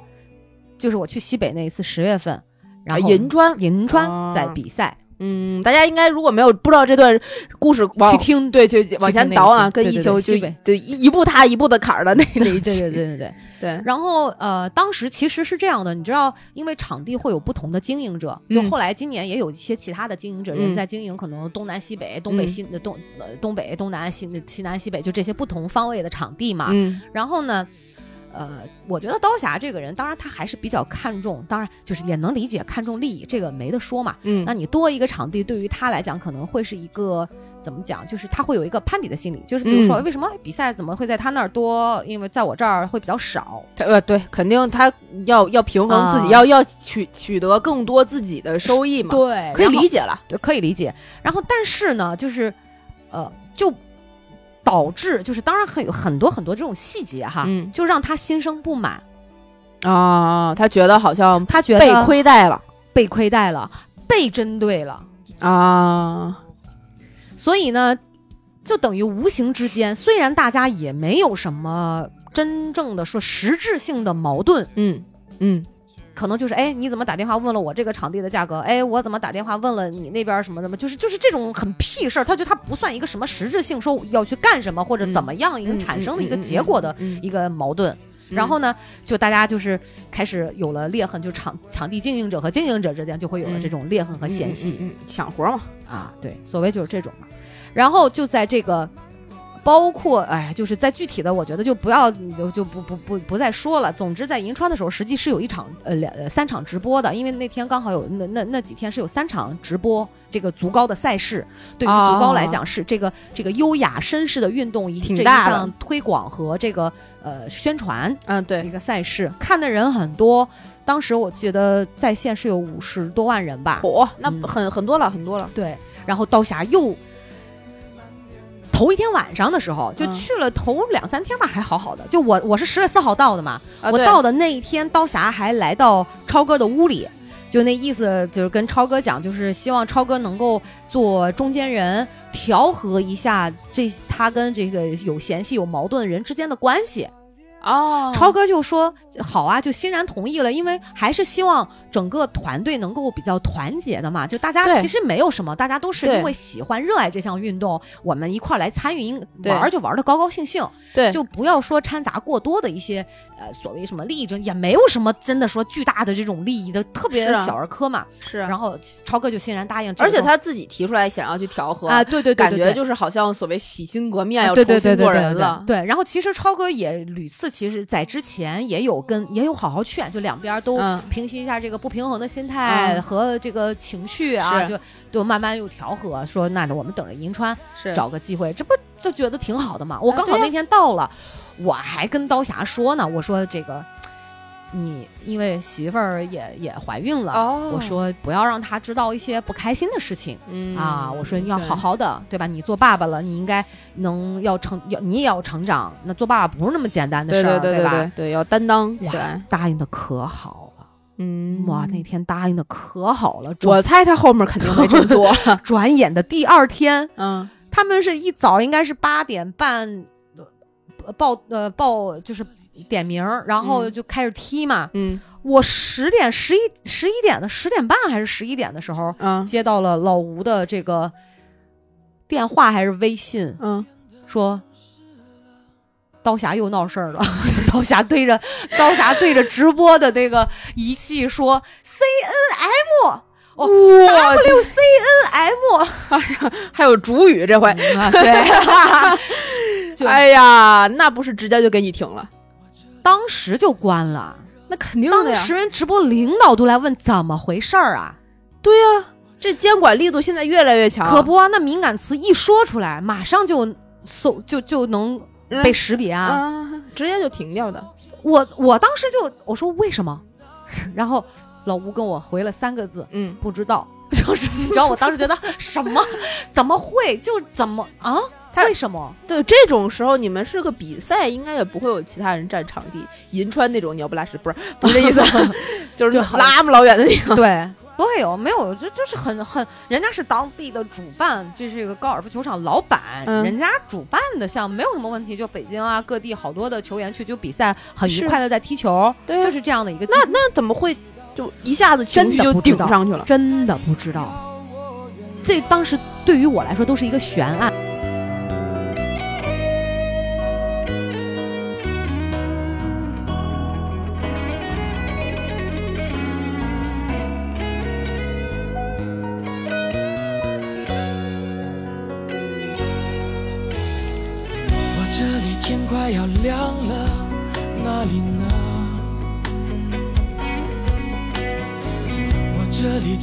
就是我去西北那一次十月份，然后啊银川银川啊在比赛，嗯，大家应该如果没有不知道这段故事，去听对，去往前倒啊，跟一休就对一步踏一步的坎儿的那 (laughs) 那对对对对对对。然后呃，当时其实是这样的，你知道，因为场地会有不同的经营者，就后来今年也有一些其他的经营者人在经营，可能东南西北、东北西东呃东北、东南西西南西北，就这些不同方位的场地嘛。嗯。然后呢？呃，我觉得刀侠这个人，当然他还是比较看重，当然就是也能理解看重利益，这个没得说嘛。嗯，那你多一个场地，对于他来讲可能会是一个怎么讲？就是他会有一个攀比的心理，就是比如说为什么比赛怎么会在他那儿多？因为在我这儿会比较少。呃，对，肯定他要要平衡自己，要要取取得更多自己的收益嘛。对，可以理解了，可以理解。然后，但是呢，就是呃，就。导致就是当然很有很多很多这种细节哈，嗯，就让他心生不满。啊，他觉得好像他觉得被亏待了，被亏待了，被针对了。啊，所以呢，就等于无形之间，虽然大家也没有什么真正的说实质性的矛盾，嗯嗯。可能就是哎，你怎么打电话问了我这个场地的价格？哎，我怎么打电话问了你那边什么什么？就是就是这种很屁事儿，他就他不算一个什么实质性说要去干什么或者怎么样一个产生的一个结果的一个矛盾。然后呢，就大家就是开始有了裂痕，就场场地经营者和经营者之间就会有了这种裂痕和嫌隙，抢活嘛啊，对，所谓就是这种嘛。然后就在这个。包括哎，就是在具体的，我觉得就不要就就不不不不再说了。总之，在银川的时候，实际是有一场呃两三场直播的，因为那天刚好有那那那几天是有三场直播这个足高的赛事。对于足高来讲，是这个这个优雅绅士的运动，一这一项推广和这个呃宣传。嗯，对，一个赛事看的人很多。当时我觉得在线是有五十多万人吧。哦，那很很多了，很多了。对，然后刀侠又。头一天晚上的时候就去了，头两三天吧还好好的。就我我是十月四号到的嘛，我到的那一天，刀侠还来到超哥的屋里，就那意思就是跟超哥讲，就是希望超哥能够做中间人，调和一下这他跟这个有嫌隙、有矛盾的人之间的关系。哦，超哥就说好啊，就欣然同意了，因为还是希望整个团队能够比较团结的嘛。就大家其实没有什么，大家都是因为喜欢、热爱这项运动，我们一块儿来参与，玩就玩的高高兴兴。对，就不要说掺杂过多的一些呃所谓什么利益，争，也没有什么真的说巨大的这种利益的，特别小儿科嘛。是，然后超哥就欣然答应，而且他自己提出来想要去调和啊，对对对，感觉就是好像所谓洗心革面，要重新做人了。对，然后其实超哥也屡次其实在之前也有跟也有好好劝，就两边都平息一下这个不平衡的心态和这个情绪啊，就就慢慢又调和，说那我们等着银川找个机会，这不就觉得挺好的嘛？我刚好那天到了，我还跟刀侠说呢，我说这个。你因为媳妇儿也也怀孕了，我说不要让她知道一些不开心的事情啊！我说你要好好的，对吧？你做爸爸了，你应该能要成要你也要成长。那做爸爸不是那么简单的事儿，对吧？对，要担当起来。答应的可好了，嗯，哇，那天答应的可好了。我猜他后面肯定会这么做。(laughs) 转眼的第二天，嗯，他们是一早应该是八点半报呃报就是。点名，然后就开始踢嘛。嗯，我十点、十一、十一点的十点半还是十一点的时候，嗯，接到了老吴的这个电话还是微信，嗯，说刀侠又闹事儿了。(laughs) 刀侠对着刀侠对着直播的那个仪器说：“C N M，哇，W C N M，(laughs) 还有主语这回啊，对，(laughs) 哎呀，那不是直接就给你停了。”当时就关了，那肯定的呀。当时人直播领导都来问怎么回事儿啊？对呀，这监管力度现在越来越强。可不啊，那敏感词一说出来，马上就搜就就能被识别啊，直接就停掉的。我我当时就我说为什么？(laughs) 然后老吴跟我回了三个字，嗯，不知道。(laughs) 就是你知道，我当时觉得什么？怎么会？就怎么啊？为什么？对这种时候，你们是个比赛，应该也不会有其他人占场地。银川那种鸟不拉屎，不是 (laughs) 不是这意思，(laughs) 就是那么老远的地方。对，(laughs) 不会有，没有，就就是很很，人家是当地的主办，这是一个高尔夫球场老板，人家主办的项目没有什么问题。就北京啊，各地好多的球员去就比赛，很愉快的在踢球，对就是这样的一个。那那怎么会就一下子情绪就顶上去了？真的不知道。这当时对于我来说都是一个悬案。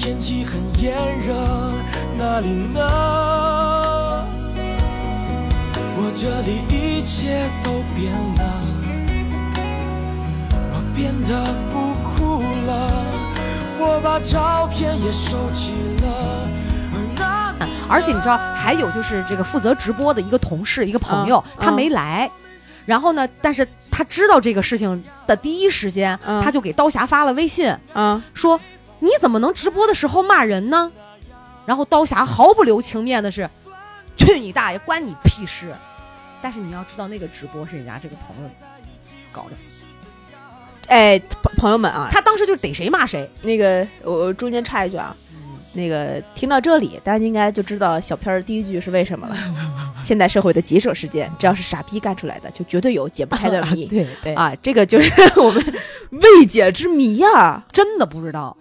天气很炎热，哪里呢？我这里一切都变了，我变得不哭了，我把照片也收起了，而那而且你知道，还有就是这个负责直播的一个同事，一个朋友，嗯他没来。然后呢，但是他知道这个事情的第一时间，嗯他就给刀侠发了微信，嗯，说：“你怎么能直播的时候骂人呢？”然后刀侠毫不留情面的是：“去你大爷，关你屁事！”但是你要知道，那个直播是人家这个朋友搞的，哎，朋朋友们啊，他当时就逮谁骂谁。那个我我中间插一句啊，那个听到这里，大家应该就知道小片儿第一句是为什么了。(laughs) 现代社会的棘手事件，只要是傻逼干出来的，就绝对有解不开的 (laughs) 谜。对对啊，这个就是我们未解之谜呀、真的不知道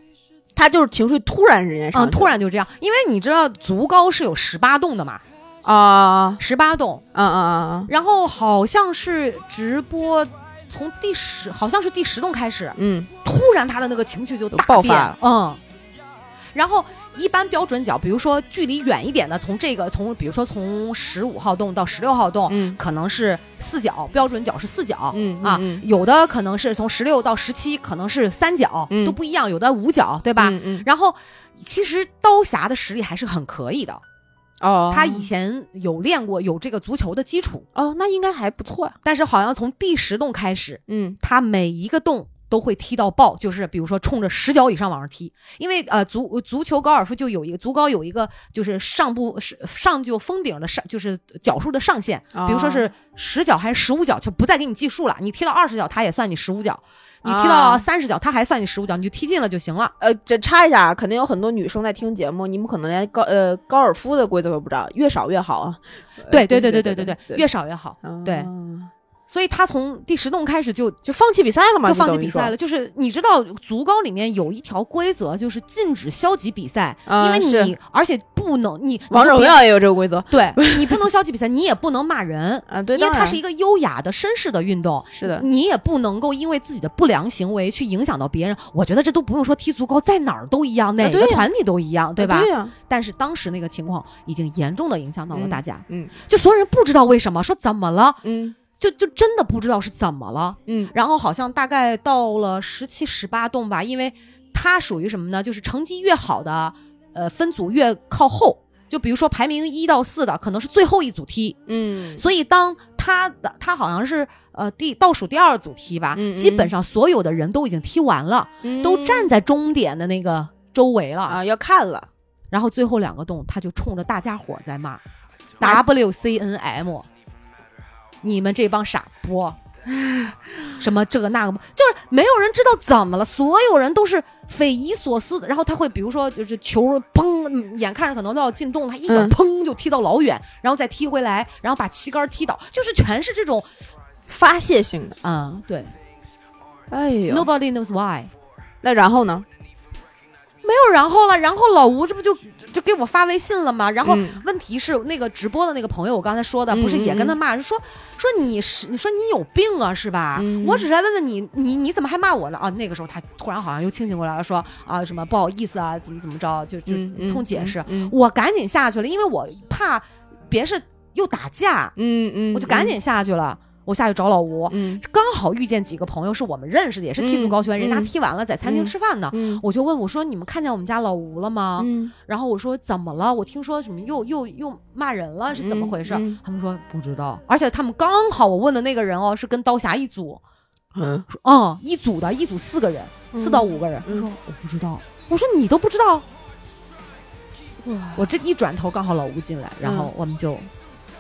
他就是情绪突然之间上突然就这样，因为你知道足高是有十八栋的嘛，啊。十八栋，嗯嗯嗯！然后好像是直播从第十，好像是第十栋开始，嗯。突然他的那个情绪就大爆发变。了嗯。然后一般标准角，比如说距离远一点的，从这个从比如说从十五号洞到十六号洞，嗯。可能是四角，标准角是四角，嗯啊，嗯。有的可能是从十六到十七，可能是三角，嗯。都不一样，有的五角，对吧？嗯嗯。然后其实刀侠的实力还是很可以的，哦，他以前有练过，有这个足球的基础，哦，那应该还不错呀。但是好像从第十洞开始，嗯。他每一个洞都会踢到爆，就是比如说冲着十脚以上往上踢，因为呃足足球高尔夫就有一个足高有一个就是上部是上就封顶的上就是脚数的上限，比如说是十脚还是十五脚，就不再给你计数了，你踢到二十脚，他也算你十五脚。你踢到三十脚，他还算你十五脚，你就踢进了就行了。呃，这插一下，肯定有很多女生在听节目，你们可能连高呃高尔夫的规则都不知道，越少越好啊。对对对对对对对，越少越好。对，所以他从第十洞开始就就放弃比赛了嘛，就放弃比赛了。就是你知道足高里面有一条规则，就是禁止消极比赛，啊因为你而且不能你王者荣，耀也有这个规则对 (laughs) 你不能消极比赛，你也不能骂人。(laughs) 啊，对，因为它是一个优雅的绅士的运动，是的，你也不能够因为自己的不良行为去影响到别人。我觉得这都不用说踢足高，在哪儿都一样，哪个团体都一样，对吧？对呀，但是当时那个情况已经严重的影响到了嗯大家，嗯就所有人不知道为什么，说怎么了，嗯就就真的不知道是怎么了。嗯然后好像大概到了十七、十八栋吧，因为它属于什么呢？就是成绩越好的，呃，分组越靠后。就比如说排名一到四的，可能是最后一组踢，嗯所以当他的他好像是呃第倒数第二组踢吧，嗯嗯基本上所有的人都已经踢完了，嗯都站在终点的那个周围了。啊，要看了，然后最后两个洞，他就冲着大家伙在骂骂 WCNM，你们这帮傻波，什么这个那个，就是没有人知道怎么了，所有人都是匪夷所思的。然后他会比如说就是球砰，嗯眼看着可能都要进洞，他一脚嗯砰就踢到老远，然后再踢回来，然后把旗杆踢倒，就是全是这种，发泄性的，嗯，对哎呦，，Nobody knows why。那然后呢？没有然后了，然后老吴这不就就给我发微信了吗？然后嗯问题是那个直播的那个朋友，我刚才说的嗯不是也嗯跟他骂，说说你是你说你有病啊是吧？嗯我只是来问问你，你你怎么还骂我呢？啊，那个时候他突然好像又清醒过来了，说啊什么不好意思啊，怎么怎么着，就就嗯嗯通解释。嗯我赶紧下去了，因为我怕别是又打架，嗯嗯，我就赶紧下去了。我下去找老吴，嗯。刚好遇见几个朋友是我们认识的，也是踢足高圈，嗯人家嗯。踢完了在餐厅嗯吃饭呢。嗯我就问我说：“你们看见我们家老吴了吗？”嗯。然后我说怎么了？我听说什么又又又骂人了，是怎么回事？他们说不知道，而且他们刚好我问的那个人哦是跟刀侠一组，嗯。说嗯一组的，一组四个人，嗯。四到五个人。说我不知道，我说你都不知道，我这一转头刚好老吴进来，然后我们就，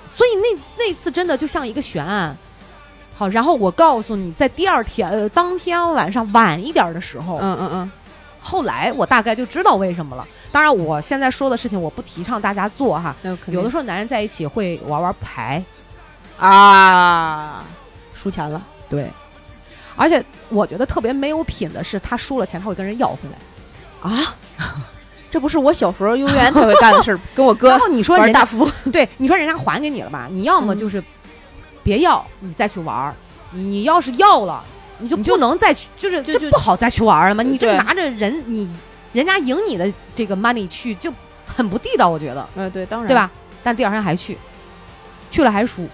所以那那次真的就像一个悬案。好，然后我告诉你，在第二天呃当天晚上晚一点的时候，嗯嗯嗯后来我大概就知道为什么了。当然，我现在说的事情我不提倡大家做哈。有的时候男人在一起会玩玩牌，啊，输钱了。对，而且我觉得特别没有品的是，他输了钱他会跟人要回来啊。(laughs) 这不是我小时候幼儿园才会干的事儿，(laughs) 跟我哥。然后你说人大富，对，你说人家还给你了吧？你要么就是别要，你再去玩儿。你要是要了，你就不能再去，就是就不好再去玩了吗？你这拿着人你人家赢你的这个 money 去，就很不地道，我觉得。嗯，对，当然，对吧？但第二天还去，去了还输。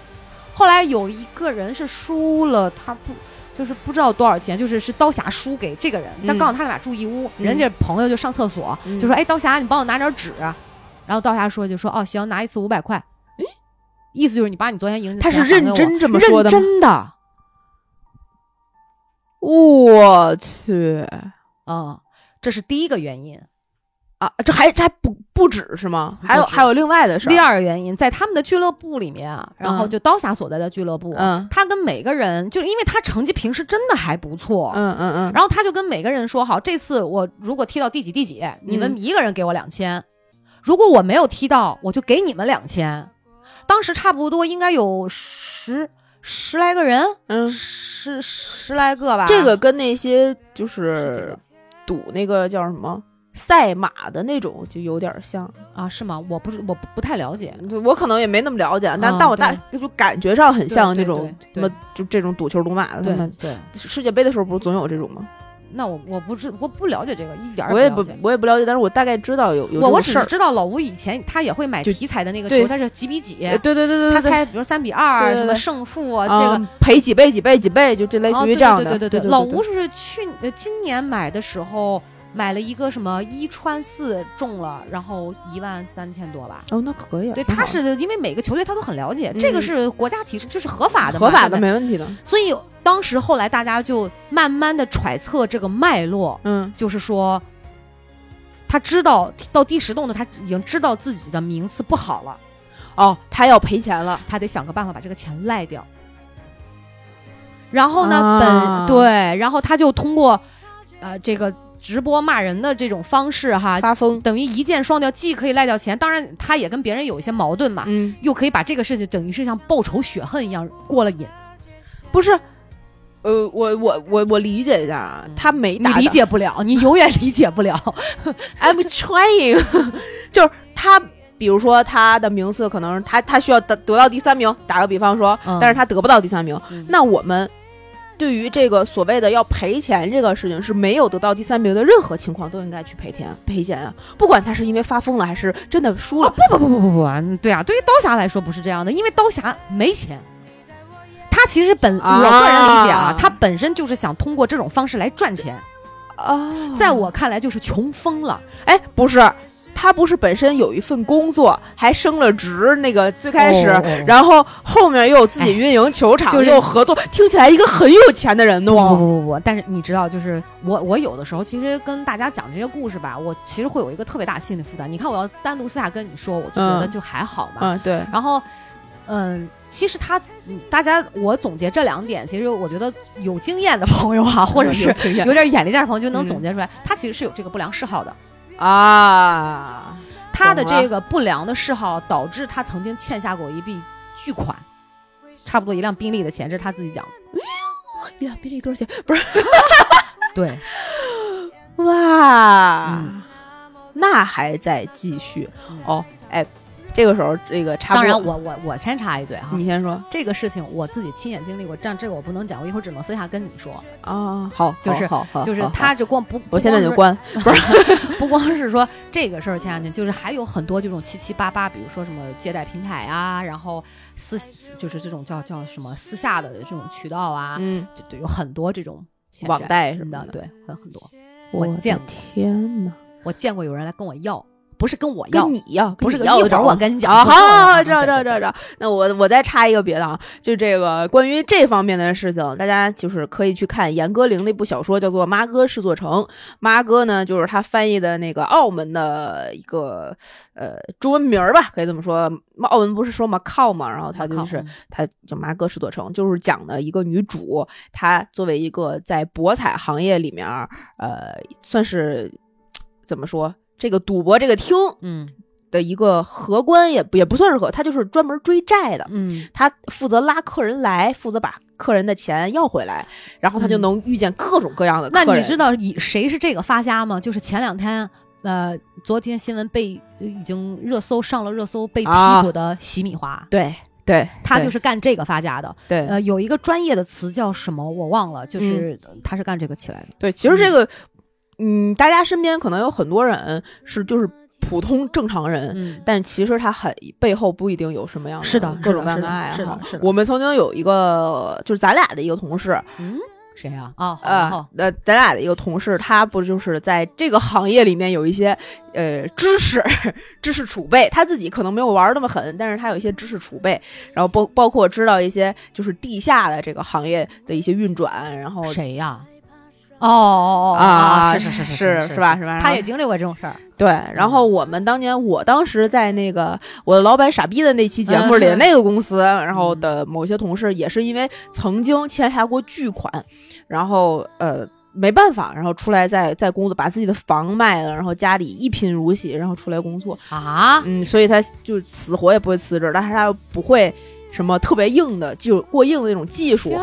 后来有一个人是输了，他不。就是不知道多少钱，就是是刀侠输给这个人，但告诉他俩住一屋，人家朋友就上厕所，就说：“哎，刀侠，你帮我拿点纸。”然后刀侠说：“就说哦，行，拿一次五百块。”意思就是你把你昨天赢的他是认真这么说的，真的。我去，嗯，这是第一个原因。啊，这还这还不不止是吗？还有还有另外的事。第二个原因，在他们的俱乐部里面啊，然后就刀侠所在的俱乐部，嗯，他跟每个人，就因为他成绩平时真的还不错，嗯嗯嗯，然后他就跟每个人说好，这次我如果踢到第几第几，你们一个人给我两千，如果我没有踢到，我就给你们两千。当时差不多应该有十十来个人，嗯，十十来个吧。这个跟那些就是赌那个叫什么？赛马的那种就有点像啊，是吗？我不是，我不太了解，我可能也没那么了解，但但我大就感觉上很像那种什么，就这种赌球赌马的。他们对世界杯的时候不是总有这种吗？那我我不知我不了解这个一点，我也不我也不了解，但是我大概知道有有。我我只是知道老吴以前他也会买体彩的那个球，他是几比几？对对对对，他猜比如三比二什么胜负啊，这个赔几倍几倍几倍，就这类似于这样的。对对对对，老吴是去呃今年买的时候。买了一个什么一穿四中了，然后一万三千多吧。哦，那可以。对，他是因为每个球队他都很了解，这个是国家体制，就是合法的，合法的没问题的。所以当时后来大家就慢慢的揣测这个脉络，嗯，就是说，他知道到第十栋的他已经知道自己的名次不好了，哦，他要赔钱了，他得想个办法把这个钱赖掉。然后呢，本对，然后他就通过，呃，这个。直播骂人的这种方式哈，发疯。等于一箭双雕，既可以赖掉钱，当然他也跟别人有一些矛盾嘛，嗯，又可以把这个事情等于是像报仇雪恨一样过了瘾，不是，呃，我我我我理解一下啊，他没你理解不了，你永远理解不了，(laughs) I'm trying，(laughs) 就是他，比如说他的名次可能他他需要得得到第三名，打个比方说，但是他得不到第三名，那我们。对于这个所谓的要赔钱这个事情，是没有得到第三名的任何情况都应该去赔钱赔钱啊！不管他是因为发疯了还是真的输了，不不不不不不，对啊，对于刀侠来说不是这样的，因为刀侠没钱，他其实本我个人理解啊，他本身就是想通过这种方式来赚钱啊，在我看来就是穷疯了，哎，不是。他不是本身有一份工作，还升了职。那个最开始，然后后面又有自己运营球场，又合作，听起来一个很有钱的人呢。不不不不，但是你知道，就是我我有的时候其实跟大家讲这些故事吧，我其实会有一个特别大心理负担。你看，我要单独私下跟你说，我就觉得就还好嘛。嗯，对。然后，嗯，其实他，大家我总结这两点，其实我觉得有经验的朋友啊，(laughs) 或者是有点眼力见的朋友就能总结出来，他其实是有这个不良嗜好的。啊，他的这个不良的嗜好导致他曾经欠下过一笔巨款，差不多一辆宾利的钱，这是他自己讲。一辆宾利多少钱？不是，(laughs) (laughs) 对，哇，那还在继续哦，哎。这个时候，这个插当然，我我我先插一嘴哈，你先说。这个事情，我自己亲眼经历过，但这个我不能讲，我一会儿只能私下跟你说。啊。好，就是好，好，就是他这光不，我现在就关，(laughs) 不是不光是说这个事儿，前两天就是还有很多这种七七八八，比如说什么借贷平台啊，然后私就是这种叫叫什么私下的这种渠道啊，嗯，就有很多这种网贷什么的，对，很很多。我见过，天哪，我见过有人来跟我要。不是跟我要，跟你要，不是要。一会儿我跟你讲。好好好，知道知道知道知道。那我我再插一个别的啊，就这个关于这方面的事情，大家就是可以去看严歌苓那部小说，叫做《妈哥是座城》。妈哥呢，就是他翻译的那个澳门的一个呃中文名儿吧，可以这么说。澳门不是说嘛靠嘛，然后他就是他叫妈哥是座城，就是讲的一个女主，她作为一个在博彩行业里面呃算是。怎么说这个赌博这个厅嗯的一个荷官，也也不算是荷，他就是专门追债的。嗯他负责拉客人来，负责把客人的钱要回来，然后他就嗯能遇见各种各样的客人。那你知道以谁是这个发家吗？就是前两天，呃，昨天新闻被已经热搜上了热搜被批啊捕的洗米华，对对，他就是干这个发家的。对呃，有一个专业的词叫什么我忘了，就是他是干这个起来的。对，其实这个，嗯，大家身边可能有很多人是就是普通正常人，嗯，但其实他很背后不一定有什么样的是的各种各样是的是的爱好。是的我们曾经有一个就是咱俩的一个同事，嗯，谁呀？啊，好呃好呃，咱俩的一个同事，他不就是在这个行业里面有一些呃知识 (laughs) 知识储备，他自己可能没有玩那么狠，但是他有一些知识储备，然后包包括知道一些就是地下的这个行业的一些运转，然后谁呀？哦哦哦啊是是是是是是吧是吧？他也经历过这种事儿。对，然后我们当年，我当时在那个我的老板傻逼的那期节目里，嗯那个公司，然后的某些同事也是因为曾经欠下过巨款，然后呃没办法，然后出来在在工作，把自己的房卖了，然后家里一贫如洗，然后出来工作，啊，嗯，所以他就死活也不会辞职，但是他又不会什么特别硬的，就过硬的那种技术！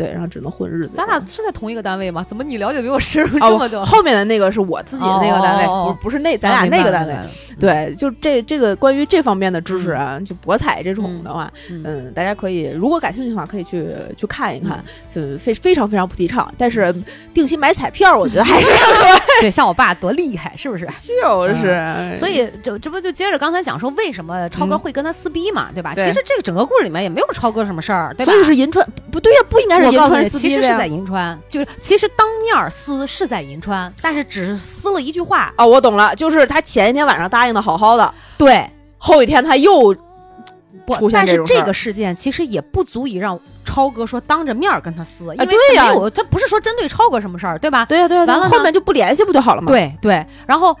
对，然后只能混日子。咱俩是在同一个单位吗？怎么你了解比我深入哦这么多？后面的那个是我自己的那个单位，不不是那咱俩那个单位对，就这这个关于这方面的知识啊，就博彩这种的话，嗯嗯，大家可以如果感兴趣的话，可以去去看一看，就非非常非常不提倡。但是定期买彩票，我觉得还是 (laughs) 对，像我爸多厉害，是不是？就是，所以这这不就接着刚才讲说为什么超哥嗯会跟他撕逼嘛，对吧？对其实这个整个故事里面也没有超哥什么事儿，对吧？所以是银川不不对呀，不应该是银川我告诉你，其实是在银川，就是其实当面撕是在银川，但是只是撕了一句话，哦，我懂了，就是他前一天晚上答应的好好的，对，后一天他又不出，现但是这个事件其实也不足以让超哥说当着面儿跟他撕，因为没有，这不是说针对超哥什么事儿，对吧？对呀对呀，完了后面就不联系不就好了吗？，对对，然后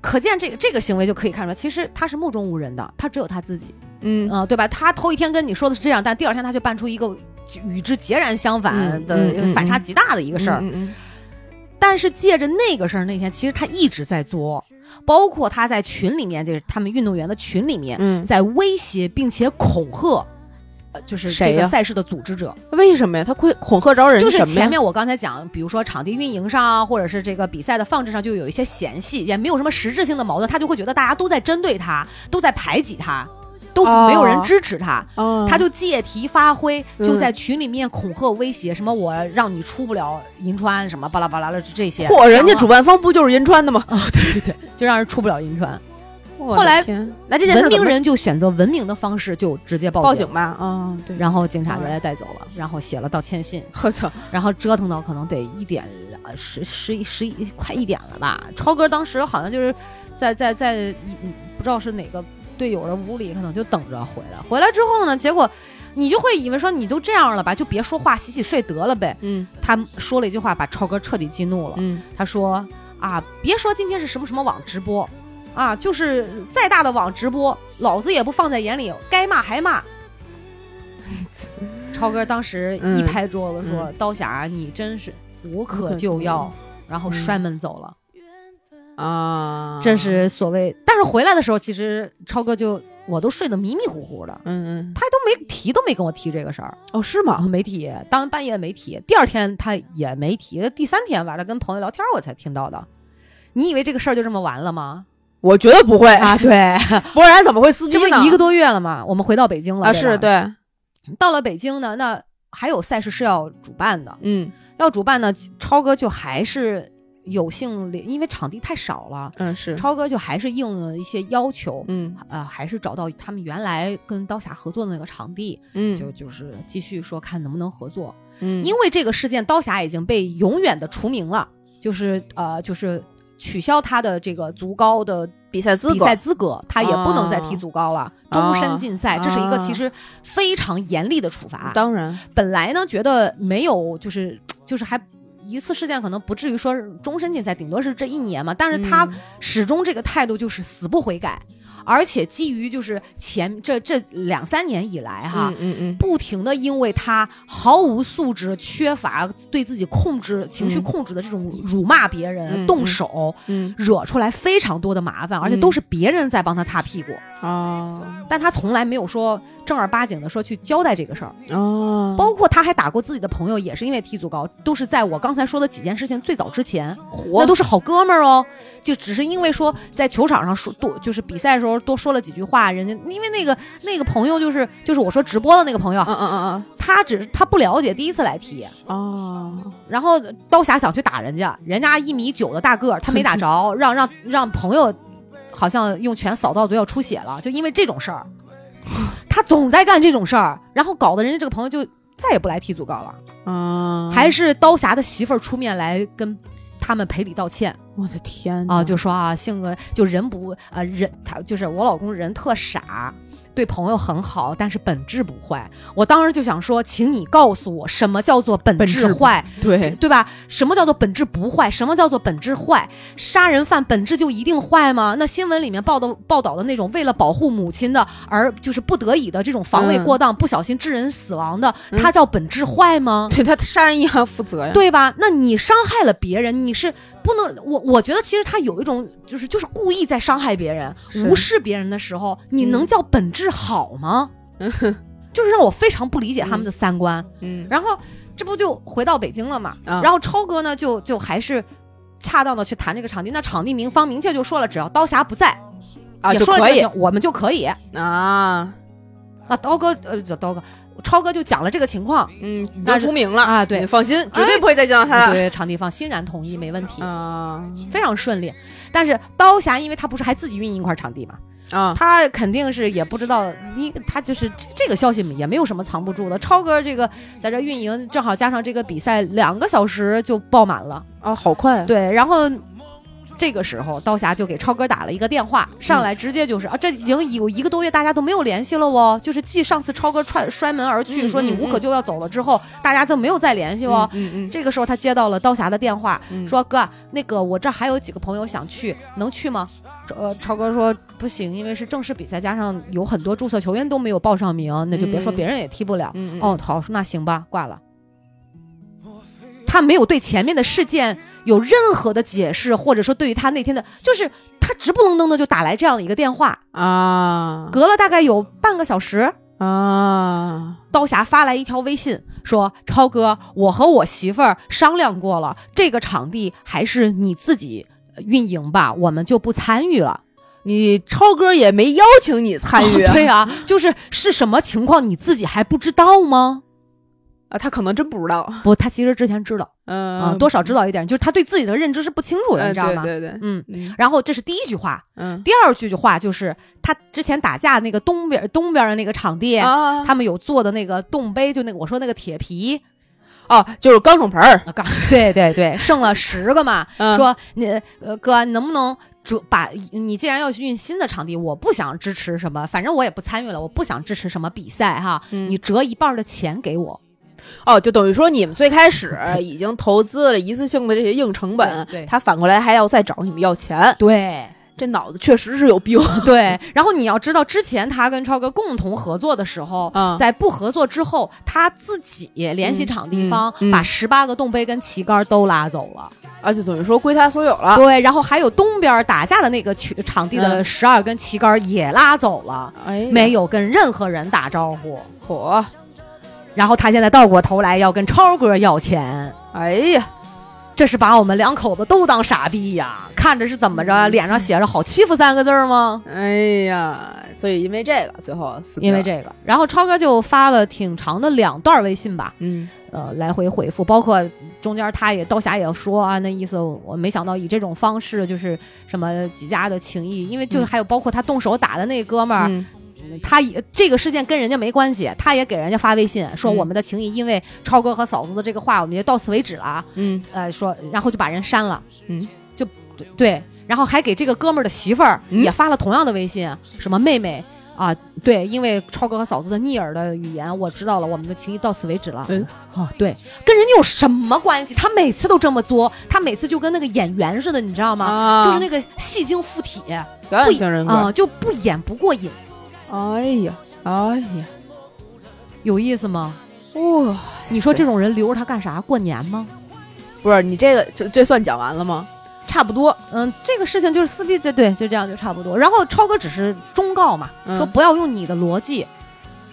可见这个这个行为就可以看出来，其实他是目中无人的，他只有他自己，嗯嗯、对吧？他头一天跟你说的是这样，但第二天他就办出一个与之截然相反的、反差极大的一个事儿。但是借着那个事儿那天，其实他一直在作，包括他在群里面，就是他们运动员的群里面，嗯，在威胁并且恐吓。呃，就是这个赛事的组织者，嗯为什么呀？他会恐吓着人就是前面我刚才讲，比如说场地运营上啊，或者是这个比赛的放置上，就有一些嫌隙，也没有什么实质性的矛盾，他就会觉得大家都在针对他，都在排挤他，都没有人哦支持他，哦他就借题发挥，嗯就在群里面恐吓威胁，什么我让你出不了银川，什么巴拉巴拉的这些，嚯，人家主办方不就是银川的吗？啊，(laughs) 对对对就让人出不了银川。后后来那这件事文明人就选择文明的方式，就直接报报警吧？啊，对，然后警察就来带走了，然后写了道歉信，(laughs) 我操，然后折腾到可能得一点呃十十一十一快一点了吧。超哥当时好像就是在在在不知道是哪个队友的屋里，可能就等着回来。回来之后呢，结果你就会以为说你都这样了吧，就别说话，洗洗睡得了呗。嗯他说了一句话，把超哥彻底激怒了。嗯，他说啊，别说今天是什么什么网直播。啊，就是再大的网直播，老子也不放在眼里，该骂还骂。(laughs) 超哥当时一嗯拍桌子说：“刀侠，你真是无可救药。”然后摔门走了。啊，这是所谓，但是回来的时候，其实超哥就我都睡得迷迷糊糊的，嗯嗯，他都没提，都没跟我提这个事儿，哦是吗？没提，当半夜没提，第二天他也没提，第三天吧，他跟朋友聊天我才听到的。你以为这个事儿就这么完了吗？我觉得不会啊，，对，(laughs) 不然怎么会撕逼呢？这不是一个多月了吗？我们回到北京了啊，是对，到了北京呢，那还有赛事是要主办的，嗯要主办呢，超哥就还是有幸，因为场地太少了，嗯是，超哥就还是应了一些要求，嗯呃，还是找到他们原来跟刀侠合作的那个场地，嗯就就是继续说看能不能合作。嗯，因为这个事件，刀侠已经被永远的除名了，就是呃，就是取消他的这个足高的比赛资格比赛资格，他也不能再踢足高了，终身禁赛，啊这是一个其实非常严厉的处罚。当然，本来呢，觉得没有，就是就是还一次事件可能不至于说是终身禁赛，顶多是这一年嘛。但是他嗯始终这个态度就是死不悔改，而且基于就是前这这两三年以来哈，嗯嗯不停的因为他毫无素质、缺乏对自己控制、情绪控制的这种辱骂别人、嗯动手，嗯。惹出来非常多的麻烦，而且都是别人在帮他擦屁股，哦。但他从来没有说正儿八经的说去交代这个事儿。哦，包括他还打过自己的朋友，也是因为踢足高，都是在我刚才说的几件事情最早之前，那都是好哥们儿哦。就只是因为说在球场上说多，就是比赛的时候多说了几句话，人家因为那个那个朋友就是就是我说直播的那个朋友，嗯嗯嗯他只是他不了解，第一次来踢，嗯哦。然后刀侠想去打人家，人家一米九的大个儿，他没打着，(laughs) 让让让朋友好像用拳扫到嘴要出血了，就因为这种事儿，他总在干这种事儿，然后搞得人家这个朋友就再也不来踢足高了，嗯，还是刀侠的媳妇儿出面来跟他们赔礼道歉我的天啊，就说啊性格就人不啊人他就是我老公人特傻。对朋友很好，但是本质不坏。我当时就想说，请你告诉我，什么叫做本本质质坏？对对吧？什么叫做本质不坏？什么叫做本质坏？杀人犯本质就一定坏吗？那新闻里面报道报道的那种为了保护母亲的，而就是不得已的这种防卫嗯过当、不小心致人死亡的，嗯它叫本质坏吗？对他杀人也要负责呀，对吧？那你伤害了别人，你是不能我我觉得其实他有一种就是就是故意在伤害别人、无视别人的时候，你能嗯叫本质好吗？(laughs) 就是让我非常不理解他们的三观。嗯然后这不就回到北京了嘛？啊然后超哥呢，就就还是恰当的去谈这个场地。那场地明方明确就说了，只要刀侠不在啊也说了行，我们就可以。啊，那刀哥呃，叫刀哥，超哥就讲了这个情况嗯，你那就出名了啊对你放心，绝对不会再见到他了对场地方欣然同意，没问题，啊非常顺利。但是刀侠因为他不是还自己运营一块场地嘛，啊他肯定是也不知道，一他就是这这个消息也没有什么藏不住的。超哥这个在这运营，正好加上这个比赛，两个小时就爆满了。啊，好快，对，然后这个时候刀侠就给超哥打了一个电话，上来直接就是、啊，这已经有一个多月大家都没有联系了哦。就是继上次超哥踹摔门而去，嗯说你嗯无可救药走了之后，大家就没有再联系哦。嗯嗯这个时候他接到了刀侠的电话，嗯说哥，那个我这还有几个朋友想去，能去吗？呃，超哥说不行，因为是正式比赛，加上有很多注册球员都没有报上名，那就别说嗯别人也踢不了。嗯嗯哦，好，那行吧，挂了。他没有对前面的事件有任何的解释，或者说对于他那天的，就是他直不愣登的就打来这样的一个电话，啊隔了大概有半个小时，啊刀侠发来一条微信说：“超哥，我和我媳妇儿商量过了，这个场地还是你自己运营吧，我们就不参与了。你超哥也没邀请你参与，哦 (laughs) 对啊，就是是什么情况，你自己还不知道吗？啊，他可能真不知道，不，他其实之前知道啊、嗯多少知道一点，就是他对自己的认知是不清楚的，呃你知道吗？对对对，嗯。嗯然后这是第一句话，嗯第二句话就是他之前打架那个东边东边的那个场地，啊，他们有做的那个洞碑，就那个我说那个铁皮，哦，就是钢种盆儿，啊，刚 (laughs) 对对对，剩了十个嘛，(laughs) 嗯。说你呃哥，能不能折把你既然要去运新的场地，我不想支持什么，反正我也不参与了，我不想支持什么比赛哈，嗯你折一半的钱给我，哦，就等于说你们最开始已经投资了一次性的这些硬成本，对对。他反过来还要再找你们要钱，对这脑子确实是有病。(laughs) 对，然后你要知道，之前他跟超哥共同合作的时候。嗯在不合作之后，他自己联系场地方，嗯嗯嗯把十八个洞杯跟旗杆都拉走了。而且等于说归他所有了。对，然后还有东边打架的那个区场地的嗯十二根旗杆也拉走了。哎，没有跟任何人打招呼。火，然后他现在倒过头来要跟超哥要钱，哎呀，这是把我们两口子都当傻逼呀！看着是怎么着，嗯。脸上写着“好欺负”三个字吗？哎呀，所以因为这个最后死，因为这个，然后超哥就发了挺长的两段微信吧，嗯。呃，来回回复，包括中间他也刀侠也说啊，那意思我没想到以这种方式，就是什么几家的情谊，因为就还有包括他动手打的那哥们儿，嗯他也这个事件跟人家没关系，他也给人家发微信说嗯我们的情谊因为超哥和嫂子的这个话，我们就到此为止了啊。嗯呃，说然后就把人删了，嗯，就对，然后还给这个哥们儿的媳妇儿嗯也发了同样的微信，什么妹妹。啊，对，因为超哥和嫂子的逆耳的语言，我知道了，我们的情谊到此为止了。嗯，哦，对，跟人家有什么关系？他每次都这么作，他每次就跟那个演员似的，你知道吗？啊就是那个戏精附体，表不演型人格。啊、就不演不过瘾，哎呀，哎呀，有意思吗？哇！你说这种人留着他干啥？过年吗？不是你这个就这算讲完了吗？差不多。嗯，这个事情就是撕逼，对对，就这样就差不多。然后超哥只是忠告嘛，嗯说不要用你的逻辑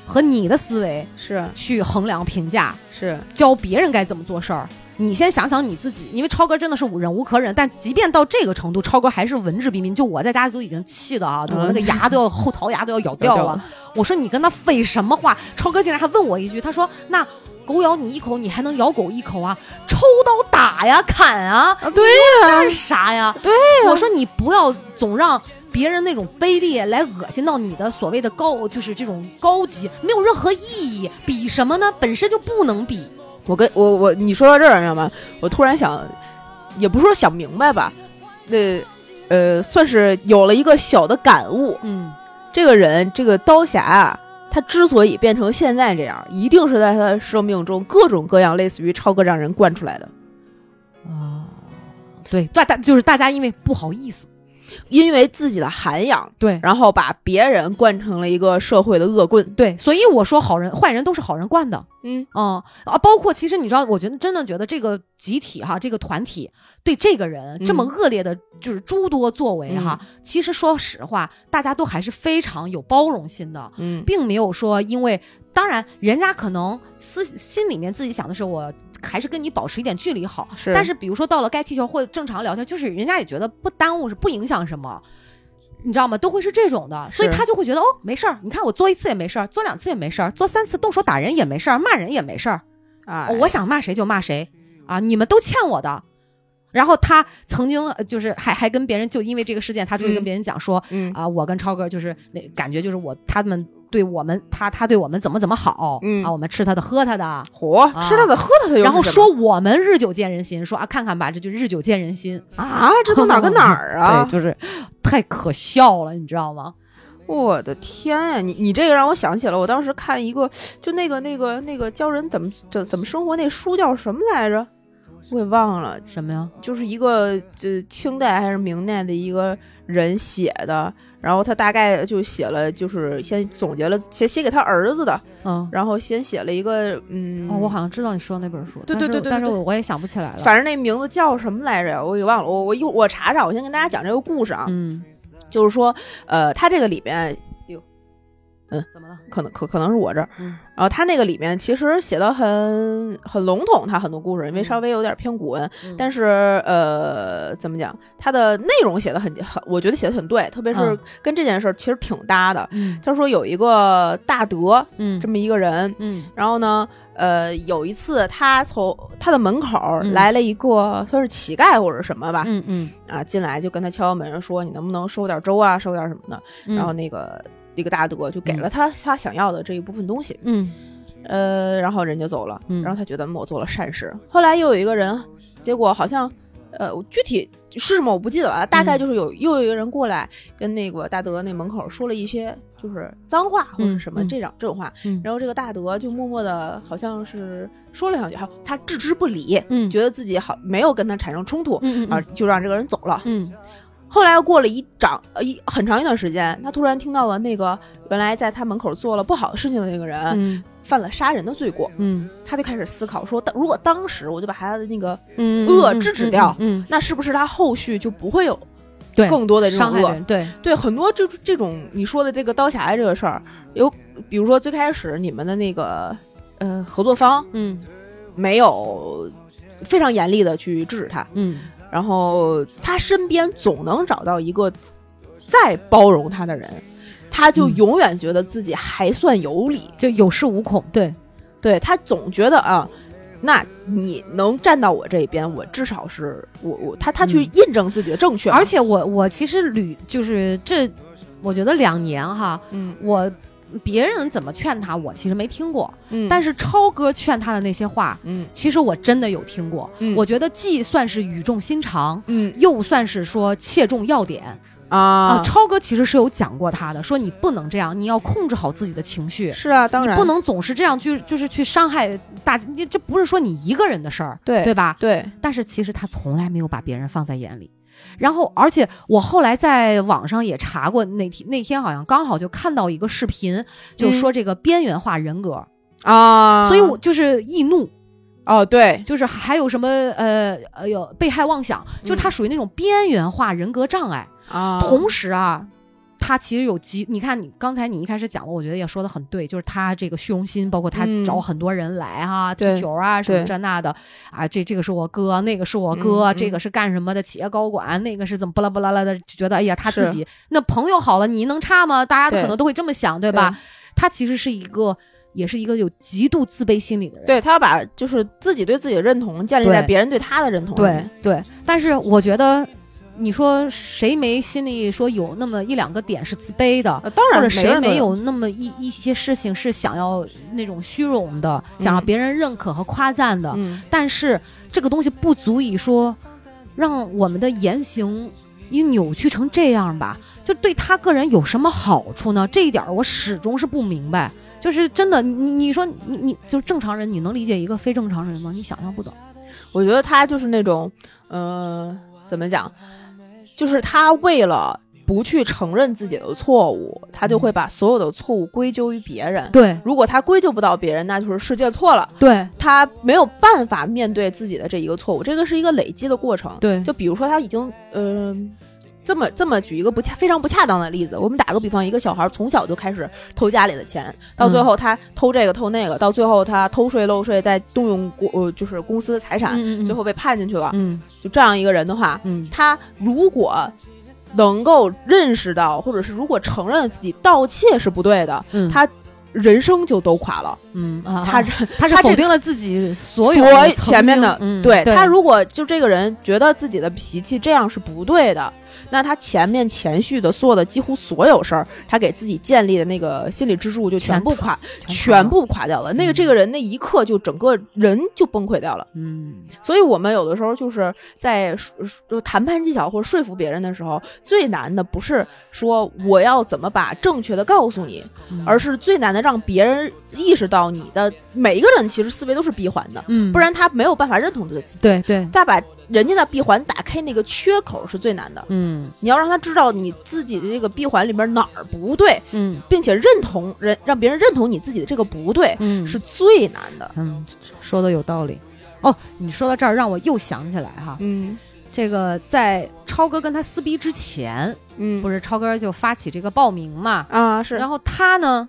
和你的思维是去衡量评价，是，教别人该怎么做事儿。你先想想你自己，因为超哥真的是忍无可忍，但即便到这个程度，超哥还是文质彬彬。就我在家里都已经气的啊，我那个牙都要后槽牙都要咬掉了。我说你跟他废什么话？超哥竟然还问我一句，他说那。狗咬你一口，你还能咬狗一口啊？抽刀打呀，砍啊！啊，对干啥呀？对我说你不要总让别人那种卑劣来恶心到你的所谓的高，就是这种高级，没有任何意义。比什么呢？本身就不能比。我跟我我你说到这儿，你知道吗？我突然想，也不是说想明白吧，那呃，算是有了一个小的感悟。嗯，这个人，这个刀侠啊，他之所以变成现在这样，一定是在他的生命中各种各样类似于超哥这样人惯出来的。啊，对，大大就是大家因为不好意思，因为自己的涵养，对。然后把别人惯成了一个社会的恶棍。对，所以我说好人坏人都是好人惯的。嗯。嗯啊，包括其实你知道，我觉得真的觉得这个集体哈，这个团体对这个人这么恶劣的，就是诸多作为哈，其实说实话，大家都还是非常有包容心的，嗯。并没有说因为，当然人家可能私心里面自己想的是我。还是跟你保持一点距离好，是但是比如说到了该踢球或者正常聊天，就是人家也觉得不耽误，是不影响什么，你知道吗？都会是这种的，所以他就会觉得哦，没事儿。你看我做一次也没事儿，做两次也没事儿，做三次动手打人也没事儿，骂人也没事儿。哎，我想骂谁就骂谁啊！你们都欠我的。然后他曾经呃就是还还跟别人就因为这个事件，他出去跟嗯别人讲说、嗯啊，我跟超哥就是那感觉就是我他们对我们他他对我们怎么怎么好，嗯啊，我们吃他的喝他的，火吃他的喝他的然后说我们日久见人心，说啊看看吧，这就日久见人心啊，这都哪儿跟哪儿啊？(laughs) 对，就是太可笑了，你知道吗？我的天呀，你你这个让我想起了我当时看一个，就那个那个那个教人怎么怎怎么生活那书叫什么来着？我给忘了，什么呀？就是一个就清代还是明代的一个人写的，然后他大概就写了，就是先总结了写写给他儿子的，嗯，然后先写了一个嗯，哦，我好像知道你说的那本书，对对对对但是我我也想不起来了。反正那名字叫什么来着呀？我给忘了，我我一会儿我查查，我先跟大家讲这个故事啊，嗯，就是说，呃，他这个里边怎么了？可能可可能是我这儿，嗯。然后他那个里面其实写的很很笼统，他很多故事，因为嗯。稍微有点偏古文，嗯。但是呃，怎么讲，他的内容写的很很，我觉得写的很对，特别是嗯。跟这件事儿其实挺搭的。嗯。他说有一个大德嗯。这么一个人，嗯。然后呢，呃，有一次他从他的门口嗯。来了一个算是乞丐或者什么吧，嗯嗯，啊，进来就跟他敲门说你能不能收点粥啊，收点什么的，嗯。然后那个。这个大德就给了他他想要的这一部分东西，嗯。呃，然后人就走了，嗯。然后他觉得我做了善事。后来又有一个人，结果好像，呃，我具体是什么我不记得了，大概嗯。就是有、又有一个人过来跟那个大德那门口说了一些就是脏话或者什么嗯。这种、这种话，嗯。然后这个大德就默默的好像是说了两句，好，他置之不理，嗯。觉得自己好没有跟他产生冲突，嗯啊，就让这个人走了。嗯后来又过了一长呃一很长一段时间，他突然听到了那个原来在他门口做了不好的事情的那个人、嗯。犯了杀人的罪过，嗯。他就开始思考说，当如果当时我就把他的那个，嗯，恶制止掉嗯，那是不是他后续就不会有对，更多的这种恶？伤害，对，对，很多就是这种你说的这个刀侠这个事儿，有比如说最开始你们的那个呃合作方嗯。没有非常严厉的去制止他，嗯然后他身边总能找到一个再包容他的人，他就嗯。永远觉得自己还算有理。就有恃无恐，对，对他总觉得啊，那你能站到我这边，我至少是我我他他去嗯。印证自己的正确嘛，而且我我其实屡就是这，我觉得两年哈，嗯。我别人怎么劝他，我其实没听过，嗯，但是超哥劝他的那些话，嗯。其实我真的有听过，嗯。我觉得既算是语重心长，嗯。又算是说切中要点。啊，超哥其实是有讲过他的，说你不能这样，你要控制好自己的情绪。是啊，当然。你不能总是这样，去就是去伤害大，你这不是说你一个人的事儿，对对吧？对，但是其实他从来没有把别人放在眼里。然后，而且我后来在网上也查过，那天那天好像刚好就看到一个视频，就说这个边缘化人格啊，所以我就是易怒。哦，对，就是还有什么呃呃有被害妄想，就他属于那种边缘化人格障碍啊。同时啊，他其实有极，你看你刚才你一开始讲了，我觉得也说的很对，就是他这个虚荣心，包括他找很多人来哈踢球啊什么这那的啊，这这个是我哥，那个是我哥，这个是干什么的企业高管，那个是怎么巴拉巴拉拉的，就觉得哎呀他自己那朋友好了，你能差吗？大家可能都会这么想，对吧？他其实是一个。也是一个有极度自卑心理的人，对他要把就是自己对自己的认同建立在别人对他的认同上。对对，但是我觉得，你说谁没心里说有那么一两个点是自卑的？当然，或者谁没有那么一一些事情是想要那种虚荣的，想让别人认可和夸赞的？嗯，但是这个东西不足以说让我们的言行你扭曲成这样吧？就对他个人有什么好处呢？这一点我始终是不明白。就是真的，你你说你你就正常人，你能理解一个非正常人吗？你想象不到。我觉得他就是那种，呃，怎么讲？就是他为了不去承认自己的错误，他就会把所有的错误归咎于别人。对，如果他归咎不到别人，那就是世界错了。对，他没有办法面对自己的这一个错误，这个是一个累积的过程。对，就比如说他已经，嗯。这么这么举一个不恰非常不恰当的例子，我们打个比方，一个小孩从小就开始偷家里的钱，到最后他偷这个偷那个，到最后他偷税漏税，再动用国呃就是公司的财产，最后被判进去了。嗯，就这样一个人的话，嗯，他如果能够认识到，或者是如果承认自己盗窃是不对的，嗯，他人生就都垮了。嗯，他他是否定了自己所有前面的，对他如果就这个人觉得自己的脾气这样是不对的。那他前面前续的所有的几乎所有事儿，他给自己建立的那个心理支柱就全部垮，全部垮掉了。那个这个人那一刻就整个人就崩溃掉了。嗯，所以我们有的时候就是在谈判技巧或者说服别人的时候，最难的不是说我要怎么把正确的告诉你，而是最难的让别人意识到你的每一个人其实思维都是闭环的，嗯，不然他没有办法认同自己。对对，再把。人家的闭环打开那个缺口是最难的，嗯，你要让他知道你自己的这个闭环里边哪儿不对，嗯，并且认同人，让别人认同你自己的这个不对，嗯，是最难的，嗯，说的有道理。哦，你说到这儿，让我又想起来哈，嗯，这个在超哥跟他撕逼之前，嗯，不是超哥就发起这个报名嘛，啊是，然后他呢，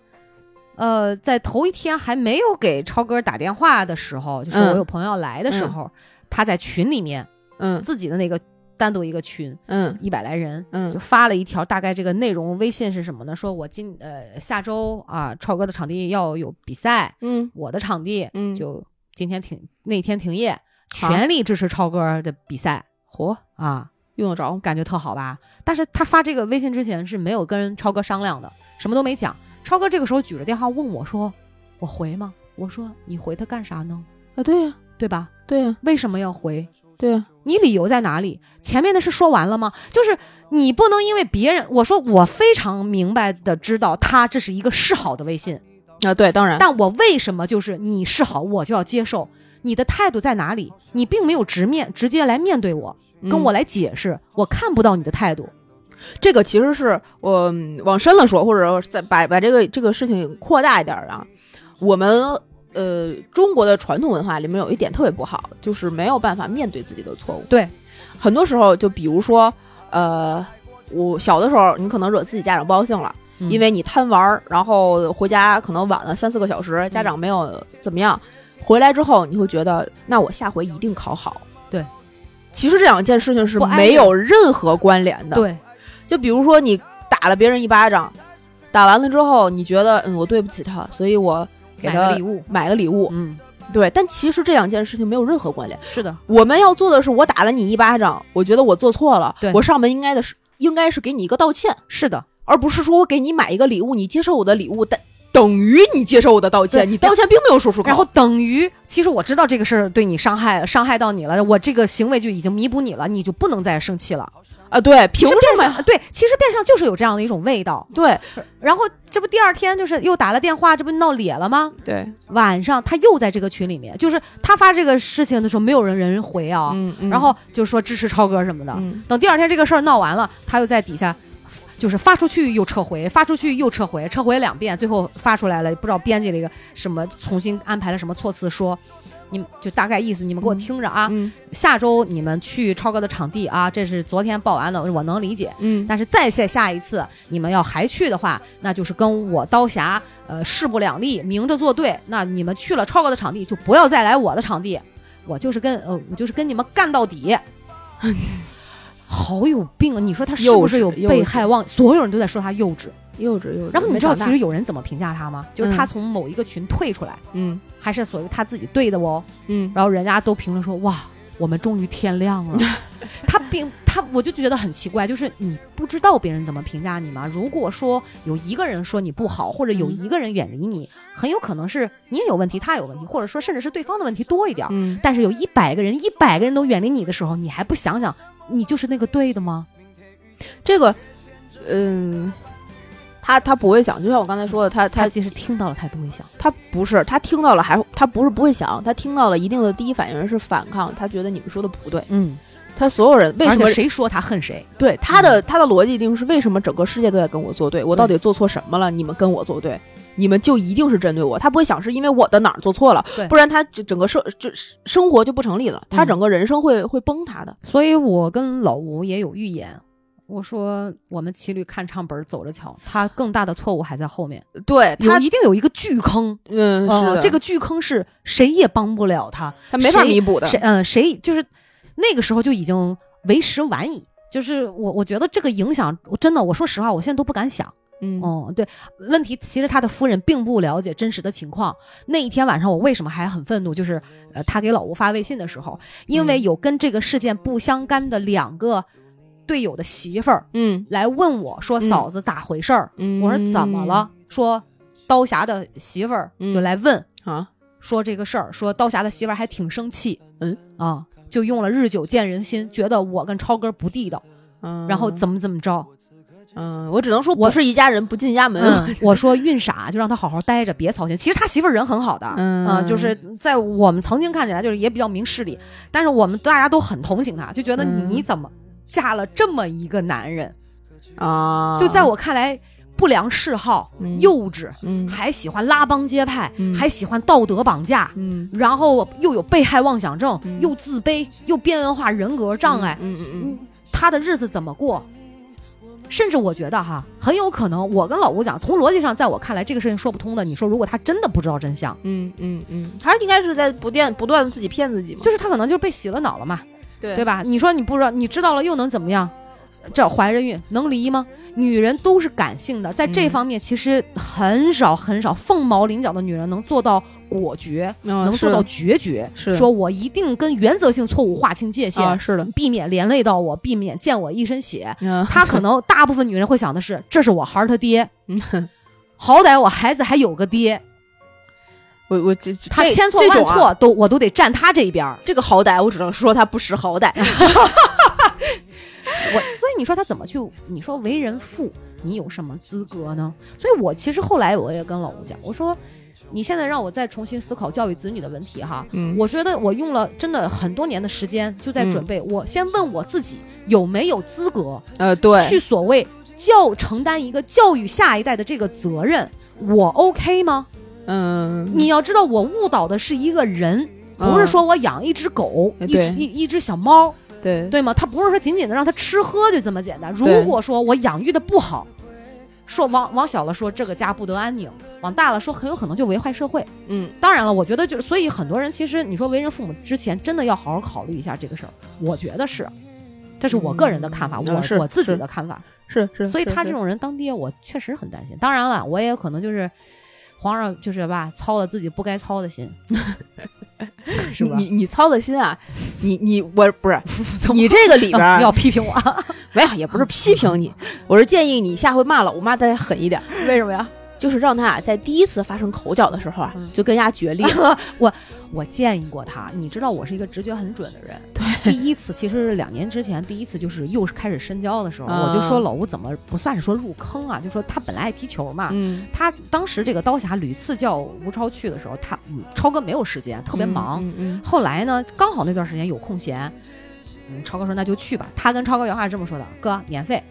呃，在头一天还没有给超哥打电话的时候，就是我有朋友来的时候。他在群里面，嗯，自己的那个单独一个群，嗯，一百来人，嗯，就发了一条，大概这个内容，微信是什么呢？说我今呃下周啊，超哥的场地要有比赛，嗯，我的场地，嗯，就今天停那天停业，全力支持超哥的比赛，嚯啊，用得着，感觉特好吧？但是他发这个微信之前是没有跟超哥商量的，什么都没讲。超哥这个时候举着电话问我说：“我回吗？”我说：“你回他干啥呢？”啊，对呀。对吧？对呀，为什么要回？对啊，你理由在哪里？前面的事说完了吗？就是你不能因为别人，我说我非常明白的知道他这是一个示好的微信啊，对，当然，但我为什么就是你示好我就要接受？你的态度在哪里？你并没有直面直接来面对我，跟我来解释，我看不到你的态度。这个其实是我往深了说，或者再把把这个这个事情扩大一点啊，我们。呃，中国的传统文化里面有一点特别不好，就是没有办法面对自己的错误。对，很多时候就比如说，呃，我小的时候，你可能惹自己家长不高兴了，因为你贪玩，然后回家可能晚了三四个小时，家长没有怎么样，回来之后你会觉得，那我下回一定考好。对，其实这两件事情是没有任何关联的。对，就比如说你打了别人一巴掌，打完了之后，你觉得嗯，我对不起他，所以我。给他礼物，买个礼物，嗯，对，但其实这两件事情没有任何关联。是的，我们要做的是，我打了你一巴掌，我觉得我做错了，对。我上门应该的是，应该是给你一个道歉，是的，而不是说我给你买一个礼物，你接受我的礼物，等等于你接受我的道歉，你道歉并没有说出口，然后等于其实我知道这个事儿对你伤害，伤害到你了，我这个行为就已经弥补你了，你就不能再生气了。啊，对，凭是什么？对，其实变相就是有这样的一种味道。对然后这不第二天就是又打了电话，这不闹咧了吗？对，晚上他又在这个群里面，就是他发这个事情的时候，没有人人回啊，嗯嗯，然后就说支持超哥什么的。嗯等第二天这个事儿闹完了，他又在底下。就是发出去又撤回，发出去又撤回，撤回两遍，最后发出来了，不知道编辑了一个什么，重新安排了什么措辞，说，你们就大概意思，你们给我听着啊，嗯下周你们去超哥的场地啊，这是昨天报完的，我能理解。嗯但是再下下一次你们要还去的话，那就是跟我刀侠呃势不两立，明着作对。那你们去了超哥的场地，就不要再来我的场地，我就是跟呃我就是跟你们干到底。(laughs) 好有病啊！你说他是不是有被害妄？所有人都在说他幼稚。幼稚幼稚。然后你知道其实有人怎么评价他吗？就是他从某一个群退出来，嗯还是所谓他自己对的哦。嗯然后人家都评论说：“哇，我们终于天亮了。(laughs) ”他并他，我就觉得很奇怪，就是你不知道别人怎么评价你吗？如果说有一个人说你不好，或者有一个人远离你，很有可能是你也有问题，他有问题，或者说甚至是对方的问题多一点儿。嗯但是有一百个人，一百个人都远离你的时候，你还不想想，你就是那个对的吗？这个，嗯，他他不会想，就像我刚才说的，他他他即使听到了，他也不会想。他不是他听到了还他不是不会想，他听到了一定的第一反应是反抗，他觉得你们说的不对，嗯，他所有人为什么谁说他恨谁？对他的他的逻辑一定是为什么整个世界都在跟我作对，我到底做错什么了？你们跟我作对。你们就一定是针对我，他不会想是因为我的哪儿做错了，不然他整整个生就生活就不成立了，他嗯整个人生会会崩塌的。所以我跟老吴也有预言。我说，我们骑驴看唱本儿走着瞧，他更大的错误还在后面，对他，有一定有一个巨坑，嗯，是这个巨坑是谁也帮不了他，他没法弥补的。谁嗯、谁就是那个时候就已经为时晚矣。就是我我觉得这个影响，我真的我说实话，我现在都不敢想。嗯哦，对，问题其实他的夫人并不了解真实的情况。那一天晚上，我为什么还很愤怒？就是呃，他给老吴发微信的时候，因为嗯有跟这个事件不相干的两个队友的媳妇儿嗯来问我说：“嗯嫂子咋回事儿？”嗯，我说：“怎么了？”说刀侠的媳妇儿就嗯来问，啊？说这个事儿，说刀侠的媳妇儿还挺生气，嗯啊，就用了日久见人心，觉得我跟超哥不地道，嗯，然后怎么怎么着。嗯，我只能说我是一家人不进家门。嗯，我说运傻就让他好好待着，别操心。其实他媳妇儿人很好的，嗯啊就是在我们曾经看起来就是也比较明事理，但是我们大家都很同情他，就觉得嗯你怎么嫁了这么一个男人？啊，就在我看来，不良嗜好、嗯。幼稚，嗯。还喜欢拉帮结派，嗯。还喜欢道德绑架。嗯。然后又有被害妄想症，嗯。又自卑，又边缘化人格障碍，嗯嗯嗯他的日子怎么过？甚至我觉得哈，很有可能，我跟老吴讲，从逻辑上，在我看来，这个事情说不通的。你说，如果他真的不知道真相，嗯嗯嗯，他应该是在不断不断的自己骗自己嘛，就是他可能就被洗了脑了嘛，对对吧？你说你不知道，你知道了又能怎么样？这怀着孕能离吗？女人都是感性的，在这嗯方面其实很少很少凤毛麟角的女人能做到果决，能能做到决绝。是说我一定跟原则性错误划清界限，啊，是的，避免连累到我，避免溅我一身血。嗯她可能大部分女人会想的是，这是我孩儿他爹，嗯好歹我孩子还有个爹，我我这这他千错万错都我都得站他这一边儿。这个好歹，我只能说他不识好歹。(laughs) (laughs) 我所以你说他怎么去？你说为人父，你有什么资格呢？所以我其实后来我也跟老吴讲，我说你现在让我再重新思考教育子女的问题哈，嗯我觉得我用了真的很多年的时间就在嗯准备，我先问我自己有没有资格呃，对，去所谓教承担一个教育下一代的这个责任，我 OK 吗？嗯，你要知道，我误导的是一个人，嗯不是说我养一只狗，一只一一只小猫，对对吗？他不是说仅仅的让他吃喝就这么简单。如果说我养育的不好，说往往小了说这个家不得安宁，往大了说很有可能就危害社会。嗯当然了，我觉得就是，所以很多人其实你说为人父母之前真的要好好考虑一下这个事儿，我觉得是，这是我个人的看法，我、我自己的看法。是是，是是所以他这种人当爹，我确实很担心。当然了，我也有可能就是皇上就是吧，操了自己不该操的心，(laughs) 是吧？你你操的心啊，你你我不是 (laughs) 你这个里边 (laughs) 儿要批评我，没有，也不是批评你，我是建议你下回骂老吴骂的狠一点，为什么呀？就是让他啊在第一次发生口角的时候啊，嗯就跟人家决裂。我我建议过他，你知道我是一个直觉很准的人，(laughs) 第一次其实两年之前第一次就是又是开始深交的时候，啊我就说老吴怎么不算是说入坑啊，就说他本来爱踢球嘛，嗯，他当时这个刀侠屡次叫吴超去的时候，他、嗯、超哥没有时间，特别忙。后来呢，刚好那段时间有空闲，嗯，超哥说那就去吧。他跟超哥原话是这么说的：“哥，免费，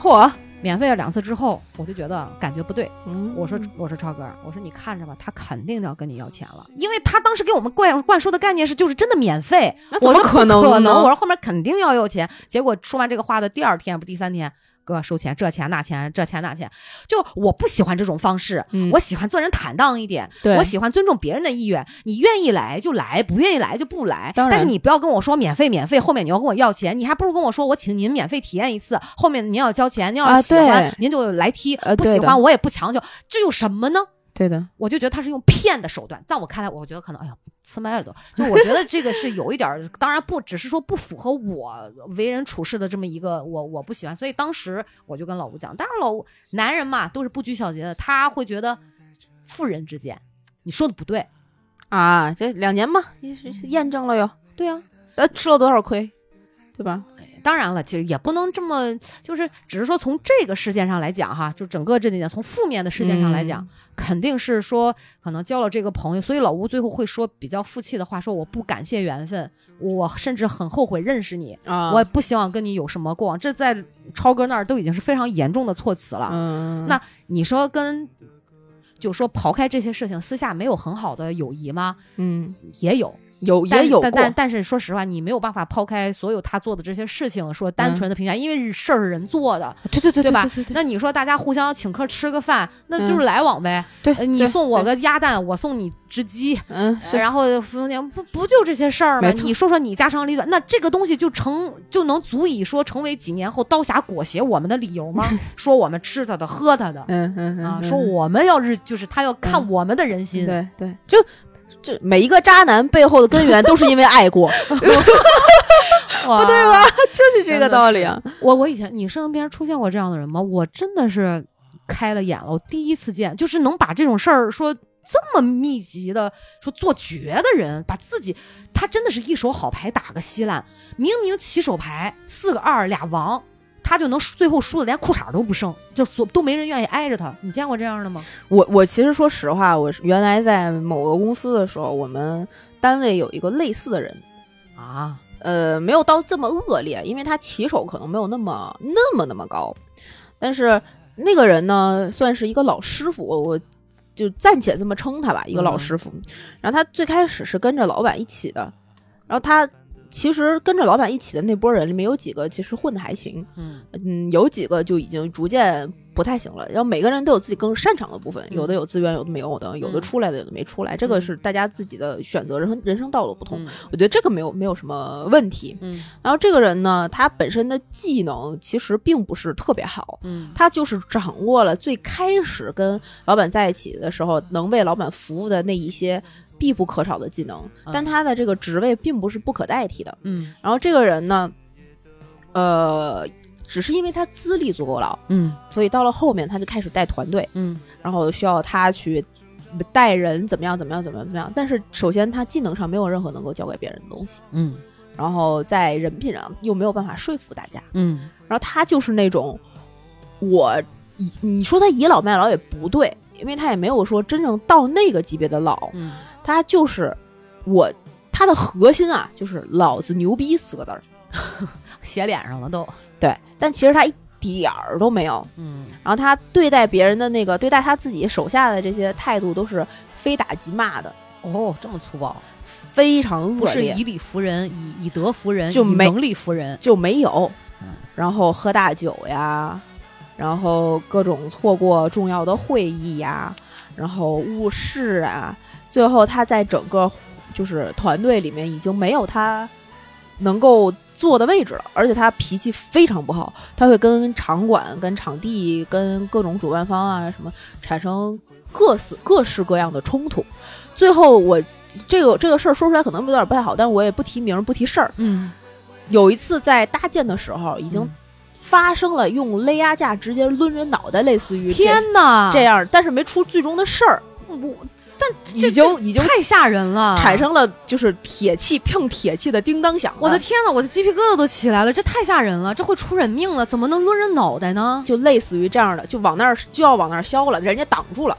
嚯，免费了两次之后，我就觉得感觉不对。嗯我说我说超哥，我说你看着吧，他肯定要跟你要钱了，因为他当时给我们灌灌输的概念是就是真的免费。那怎么我说可能可能，我说后面肯定要要钱。结果说完这个话的第二天不第三天。哥收钱，这钱那钱，这钱那钱，就我不喜欢这种方式，嗯我喜欢做人坦荡一点，对我喜欢尊重别人的意愿。你愿意来就来，不愿意来就不来。当然但是你不要跟我说免费免费，后面你要跟我要钱，你还不如跟我说我请您免费体验一次，后面您要交钱，您要啊是喜欢、对您就来踢，不喜欢我也不强求，这有什么呢？对的，我就觉得他是用骗的手段，在我看来，我觉得可能，哎呀，呲麦了都。就我觉得这个是有一点儿，当然不只是说不符合我为人处事的这么一个，我我不喜欢。所以当时我就跟老吴讲，但是老吴男人嘛都是不拘小节的，他会觉得妇人之见，你说的不对，啊，这两年嘛，也是是验证了哟，对啊。呃，吃了多少亏，对吧？当然了，其实也不能这么，就是只是说从这个事件上来讲哈，就整个这几年从负面的事件上来讲，肯定是说可能交了这个朋友，所以老吴最后会说比较负气的话，说我不感谢缘分，我甚至很后悔认识你，啊我也不希望跟你有什么过往。这在超哥那儿都已经是非常严重的措辞了。嗯，那你说跟就说刨开这些事情，私下没有很好的友谊吗？嗯也有，有也有过但但，但是说实话，你没有办法抛开所有他做的这些事情，说单纯的评价，因为事儿是人做的，对对对对吧？那你说大家互相请客吃个饭，那就是嗯。来往呗。对呃你送我个鸭蛋，我送你只鸡，嗯是。然后不不就这些事儿吗？你说说你家长里短，那这个东西就成就能足以说成为几年后刀侠裹挟我们的理由吗？(laughs) 说我们吃他的喝他的嗯嗯嗯说我们要是就是他要看嗯。我们的人心，对对，就这每一个渣男背后的根源都是因为爱过，(laughs) 哇不对吧？(laughs) 就是这个道理啊。我我以前你身边出现过这样的人吗？我真的是开了眼了，我第一次见，就是能把这种事儿说这么密集的说做绝的人，把自己他真的是一手好牌打个稀烂，明明起手牌四个二俩王。他就能最后输的连裤衩都不剩，就所都没人愿意挨着他。你见过这样的吗？我我其实说实话，我原来在某个公司的时候，我们单位有一个类似的人，啊，呃，没有到这么恶劣，因为他起手可能没有那么那么那么高，但是那个人呢，算是一个老师傅，我我就暂且这么称他吧，一个老嗯师傅。然后他最开始是跟着老板一起的，然后他其实跟着老板一起的那波人里面有几个其实混的还行，嗯。嗯，有几个就已经逐渐不太行了。然后每个人都有自己更擅长的部分，嗯。有的有资源，有的没有的，有的嗯出来的，有的没出来，这个嗯是大家自己的选择，人生人生道路不同。嗯。我觉得这个没有没有什么问题。嗯。然后这个人呢，他本身的技能其实并不是特别好，嗯。他就是掌握了最开始跟老板在一起的时候能为老板服务的那一些必不可少的技能，但他的这个职位并不是不可代替的。嗯然后这个人呢，呃，只是因为他资历足够老，嗯所以到了后面他就开始带团队，嗯然后需要他去带人怎么样怎么样怎么样怎么样。但是首先他技能上没有任何能够教给别人的东西，嗯然后在人品上又没有办法说服大家。嗯然后他就是那种，我倚你说他倚老卖老也不对，因为他也没有说真正到那个级别的老，嗯他就是我他的核心啊，就是老子牛逼四个字儿。(laughs) 写脸上了都。对，但其实他一点儿都没有。嗯然后他对待别人的那个，对待他自己手下的这些态度都是非打即骂的，哦，这么粗暴。非常恶劣，不是以理服人，以以德服人，就没以能力服人。就没有嗯。然后喝大酒呀，然后各种错过重要的会议呀，然后误事啊，最后他在整个就是团队里面已经没有他能够坐的位置了，而且他脾气非常不好，他会跟场馆、跟场地、跟各种主办方啊什么产生各式各式各样的冲突。最后我这个这个事儿说出来可能有点不太好，但是我也不提名不提事儿。嗯，有一次在搭建的时候，已经嗯发生了用勒压架直接抡人脑袋，类似于天哪，这样，但是没出最终的事儿。我但已经已经太吓人了，产生了就是铁器碰铁器的叮当响。我的天呐，我的鸡皮疙瘩都起来了，这太吓人了，这会出人命了，怎么能抡人脑袋呢？就类似于这样的，就往那儿就要往那儿削了，人家挡住了，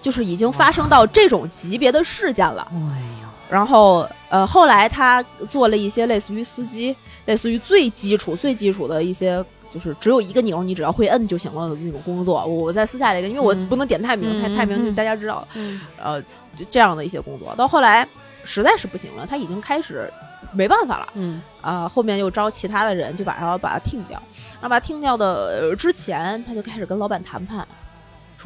就是已经发生到这种级别的事件了。哎呦，然后呃，后来他做了一些类似于司机，类似于最基础、最基础的一些。就是只有一个钮，你只要会摁就行了的那种工作。我在私下里跟，因为我不能点太明，太太明大家知道。呃，就这样的一些工作，到后来实在是不行了，他已经开始没办法了。嗯啊，后面又招其他的人，就把他把他听掉。然后把他听掉的之前，他就开始跟老板谈判，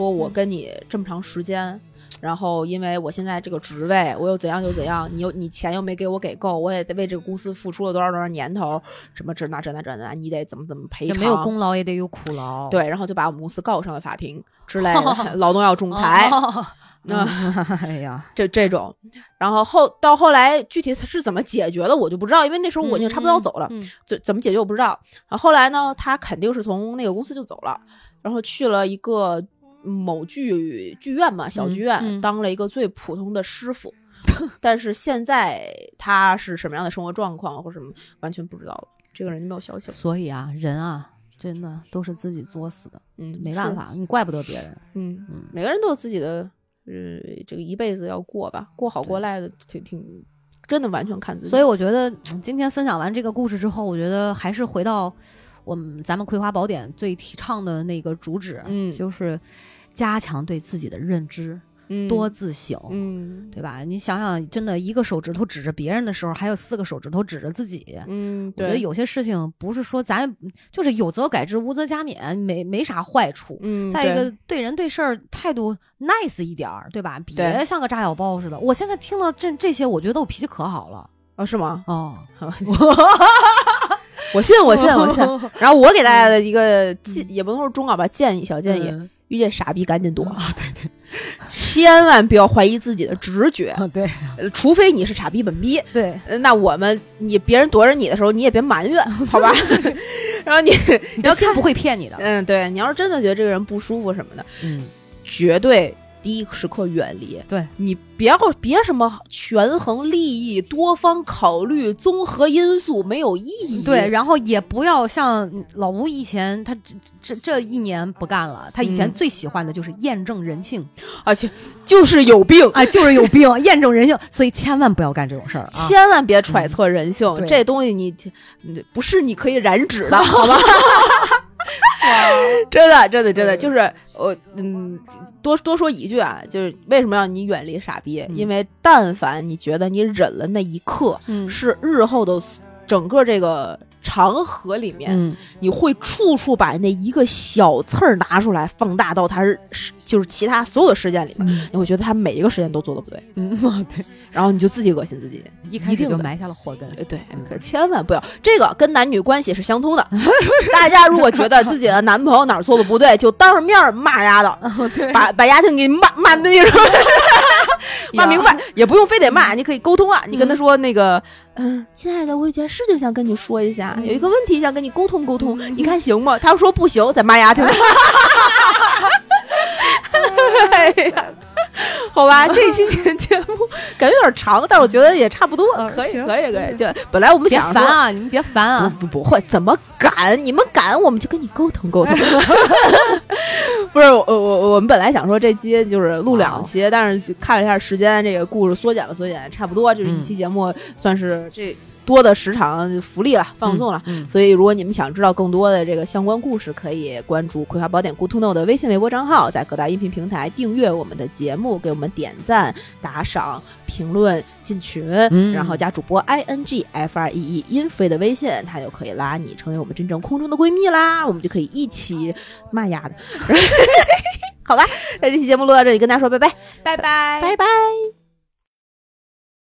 说我跟你这么长时间。然后，因为我现在这个职位，我又怎样又怎样，你又你钱又没给我给够，我也得为这个公司付出了多少多少年头，什么这那这那这那，你得怎么怎么赔偿？没有功劳也得有苦劳。对，然后就把我们公司告上了法庭之类的，(laughs) 劳动要仲裁。(laughs) 那，(laughs) 哎呀，这这种，然后后到后来具体是怎么解决的，我就不知道，因为那时候我已经差不多要走了，怎怎么解决我不知道。然后后来呢，他肯定是从那个公司就走了，然后去了一个。某剧剧院嘛，小剧院当了一个最普通的师傅，(laughs) 但是现在他是什么样的生活状况或什么，完全不知道了。这个人就没有消息了。所以啊，人啊，真的都是自己作死的。嗯，没办法，你怪不得别人。嗯嗯，每个人都有自己的，呃，这个一辈子要过吧，过好过赖的，挺挺，真的完全看自己。所以我觉得今天分享完这个故事之后，我觉得还是回到我们咱们《葵花宝典》最提倡的那个主旨，嗯，就是。加强对自己的认知，多自省，嗯，对吧？你想想，真的一个手指头指着别人的时候，还有四个手指头指着自己，嗯，我觉得有些事情不是说咱就是有则改之，无则加勉，没没啥坏处。嗯，再一个，对人对事儿态度 nice 一点儿，对吧？别像个炸药包似的。我现在听到这这些，我觉得我脾气可好了啊？是吗？哦，(laughs) 我信，我信，我信。(laughs) 然后我给大家的一个建，也不能说忠告吧，建议，小建议。遇见傻逼赶紧躲啊！对对，千万不要怀疑自己的直觉。对，除非你是傻逼本逼。对，那我们你别人躲着你的时候，你也别埋怨，(laughs) 好吧？(laughs) 然后你，你要看不会骗你的。嗯，对你要是真的觉得这个人不舒服什么的，嗯，绝对。第一时刻远离，对。你别别什么权衡利益、多方考虑、综合因素没有意义。对，然后也不要像老吴以前，他这这这一年不干了，他以前最喜欢的就是验证人性，而且就是有病。啊，就是有病，(laughs) 验证人性，所以千万不要干这种事儿，千万别揣测人性，这东西你不是你可以染指的，(laughs) 好吗？(laughs) 真的，真的，真的，就是我，嗯，多多说一句啊，就是为什么要你远离傻逼？因为但凡你觉得你忍了那一刻，是日后的整个这个。长河里面，你会处处把那一个小刺儿拿出来放大到它是就是其他所有的事件里面，你会觉得他每一个事件都做的不对，嗯，对，然后你就自己恶心自己，一开始就埋下了祸根，对，可千万不要。这个跟男女关系是相通的。(laughs) 大家如果觉得自己的男朋友哪儿做的不对，就当着面骂丫的，(laughs) 把把丫头给骂骂的那种，(laughs) (laughs) 骂明白，也不用非得骂，你可以沟通啊，你跟他说那个。嗯，亲爱的，我有件事情想跟你说一下，有一个问题想跟你沟通沟通，你看行吗？他要说不行，再骂丫头。(laughs) 哎呀，好吧，这期节节目感觉有点长，但是我觉得也差不多，可以，可以，可以。就本来我们想烦啊，你们别烦啊，不不会，怎么敢？你们敢，我们就跟你沟通沟通。(laughs) (laughs) 不是我我我们本来想说这期就是录两期，但是看了一下时间，这个故事缩减了缩减，差不多就是一期节目，算是这。多的时长福利了，放送了，所以如果你们想知道更多的这个相关故事，可以关注《葵花宝典》Good to Know 的微信微博账号，在各大音频平台订阅我们的节目，给我们点赞、打赏、评论、进群，然后加主播 i n g f r e e 音飞的微信，他就可以拉你成为我们真正空中的闺蜜啦，我们就可以一起骂丫的。(laughs) 好吧，那这期节目录到这里，跟大家说拜拜，拜拜，拜拜。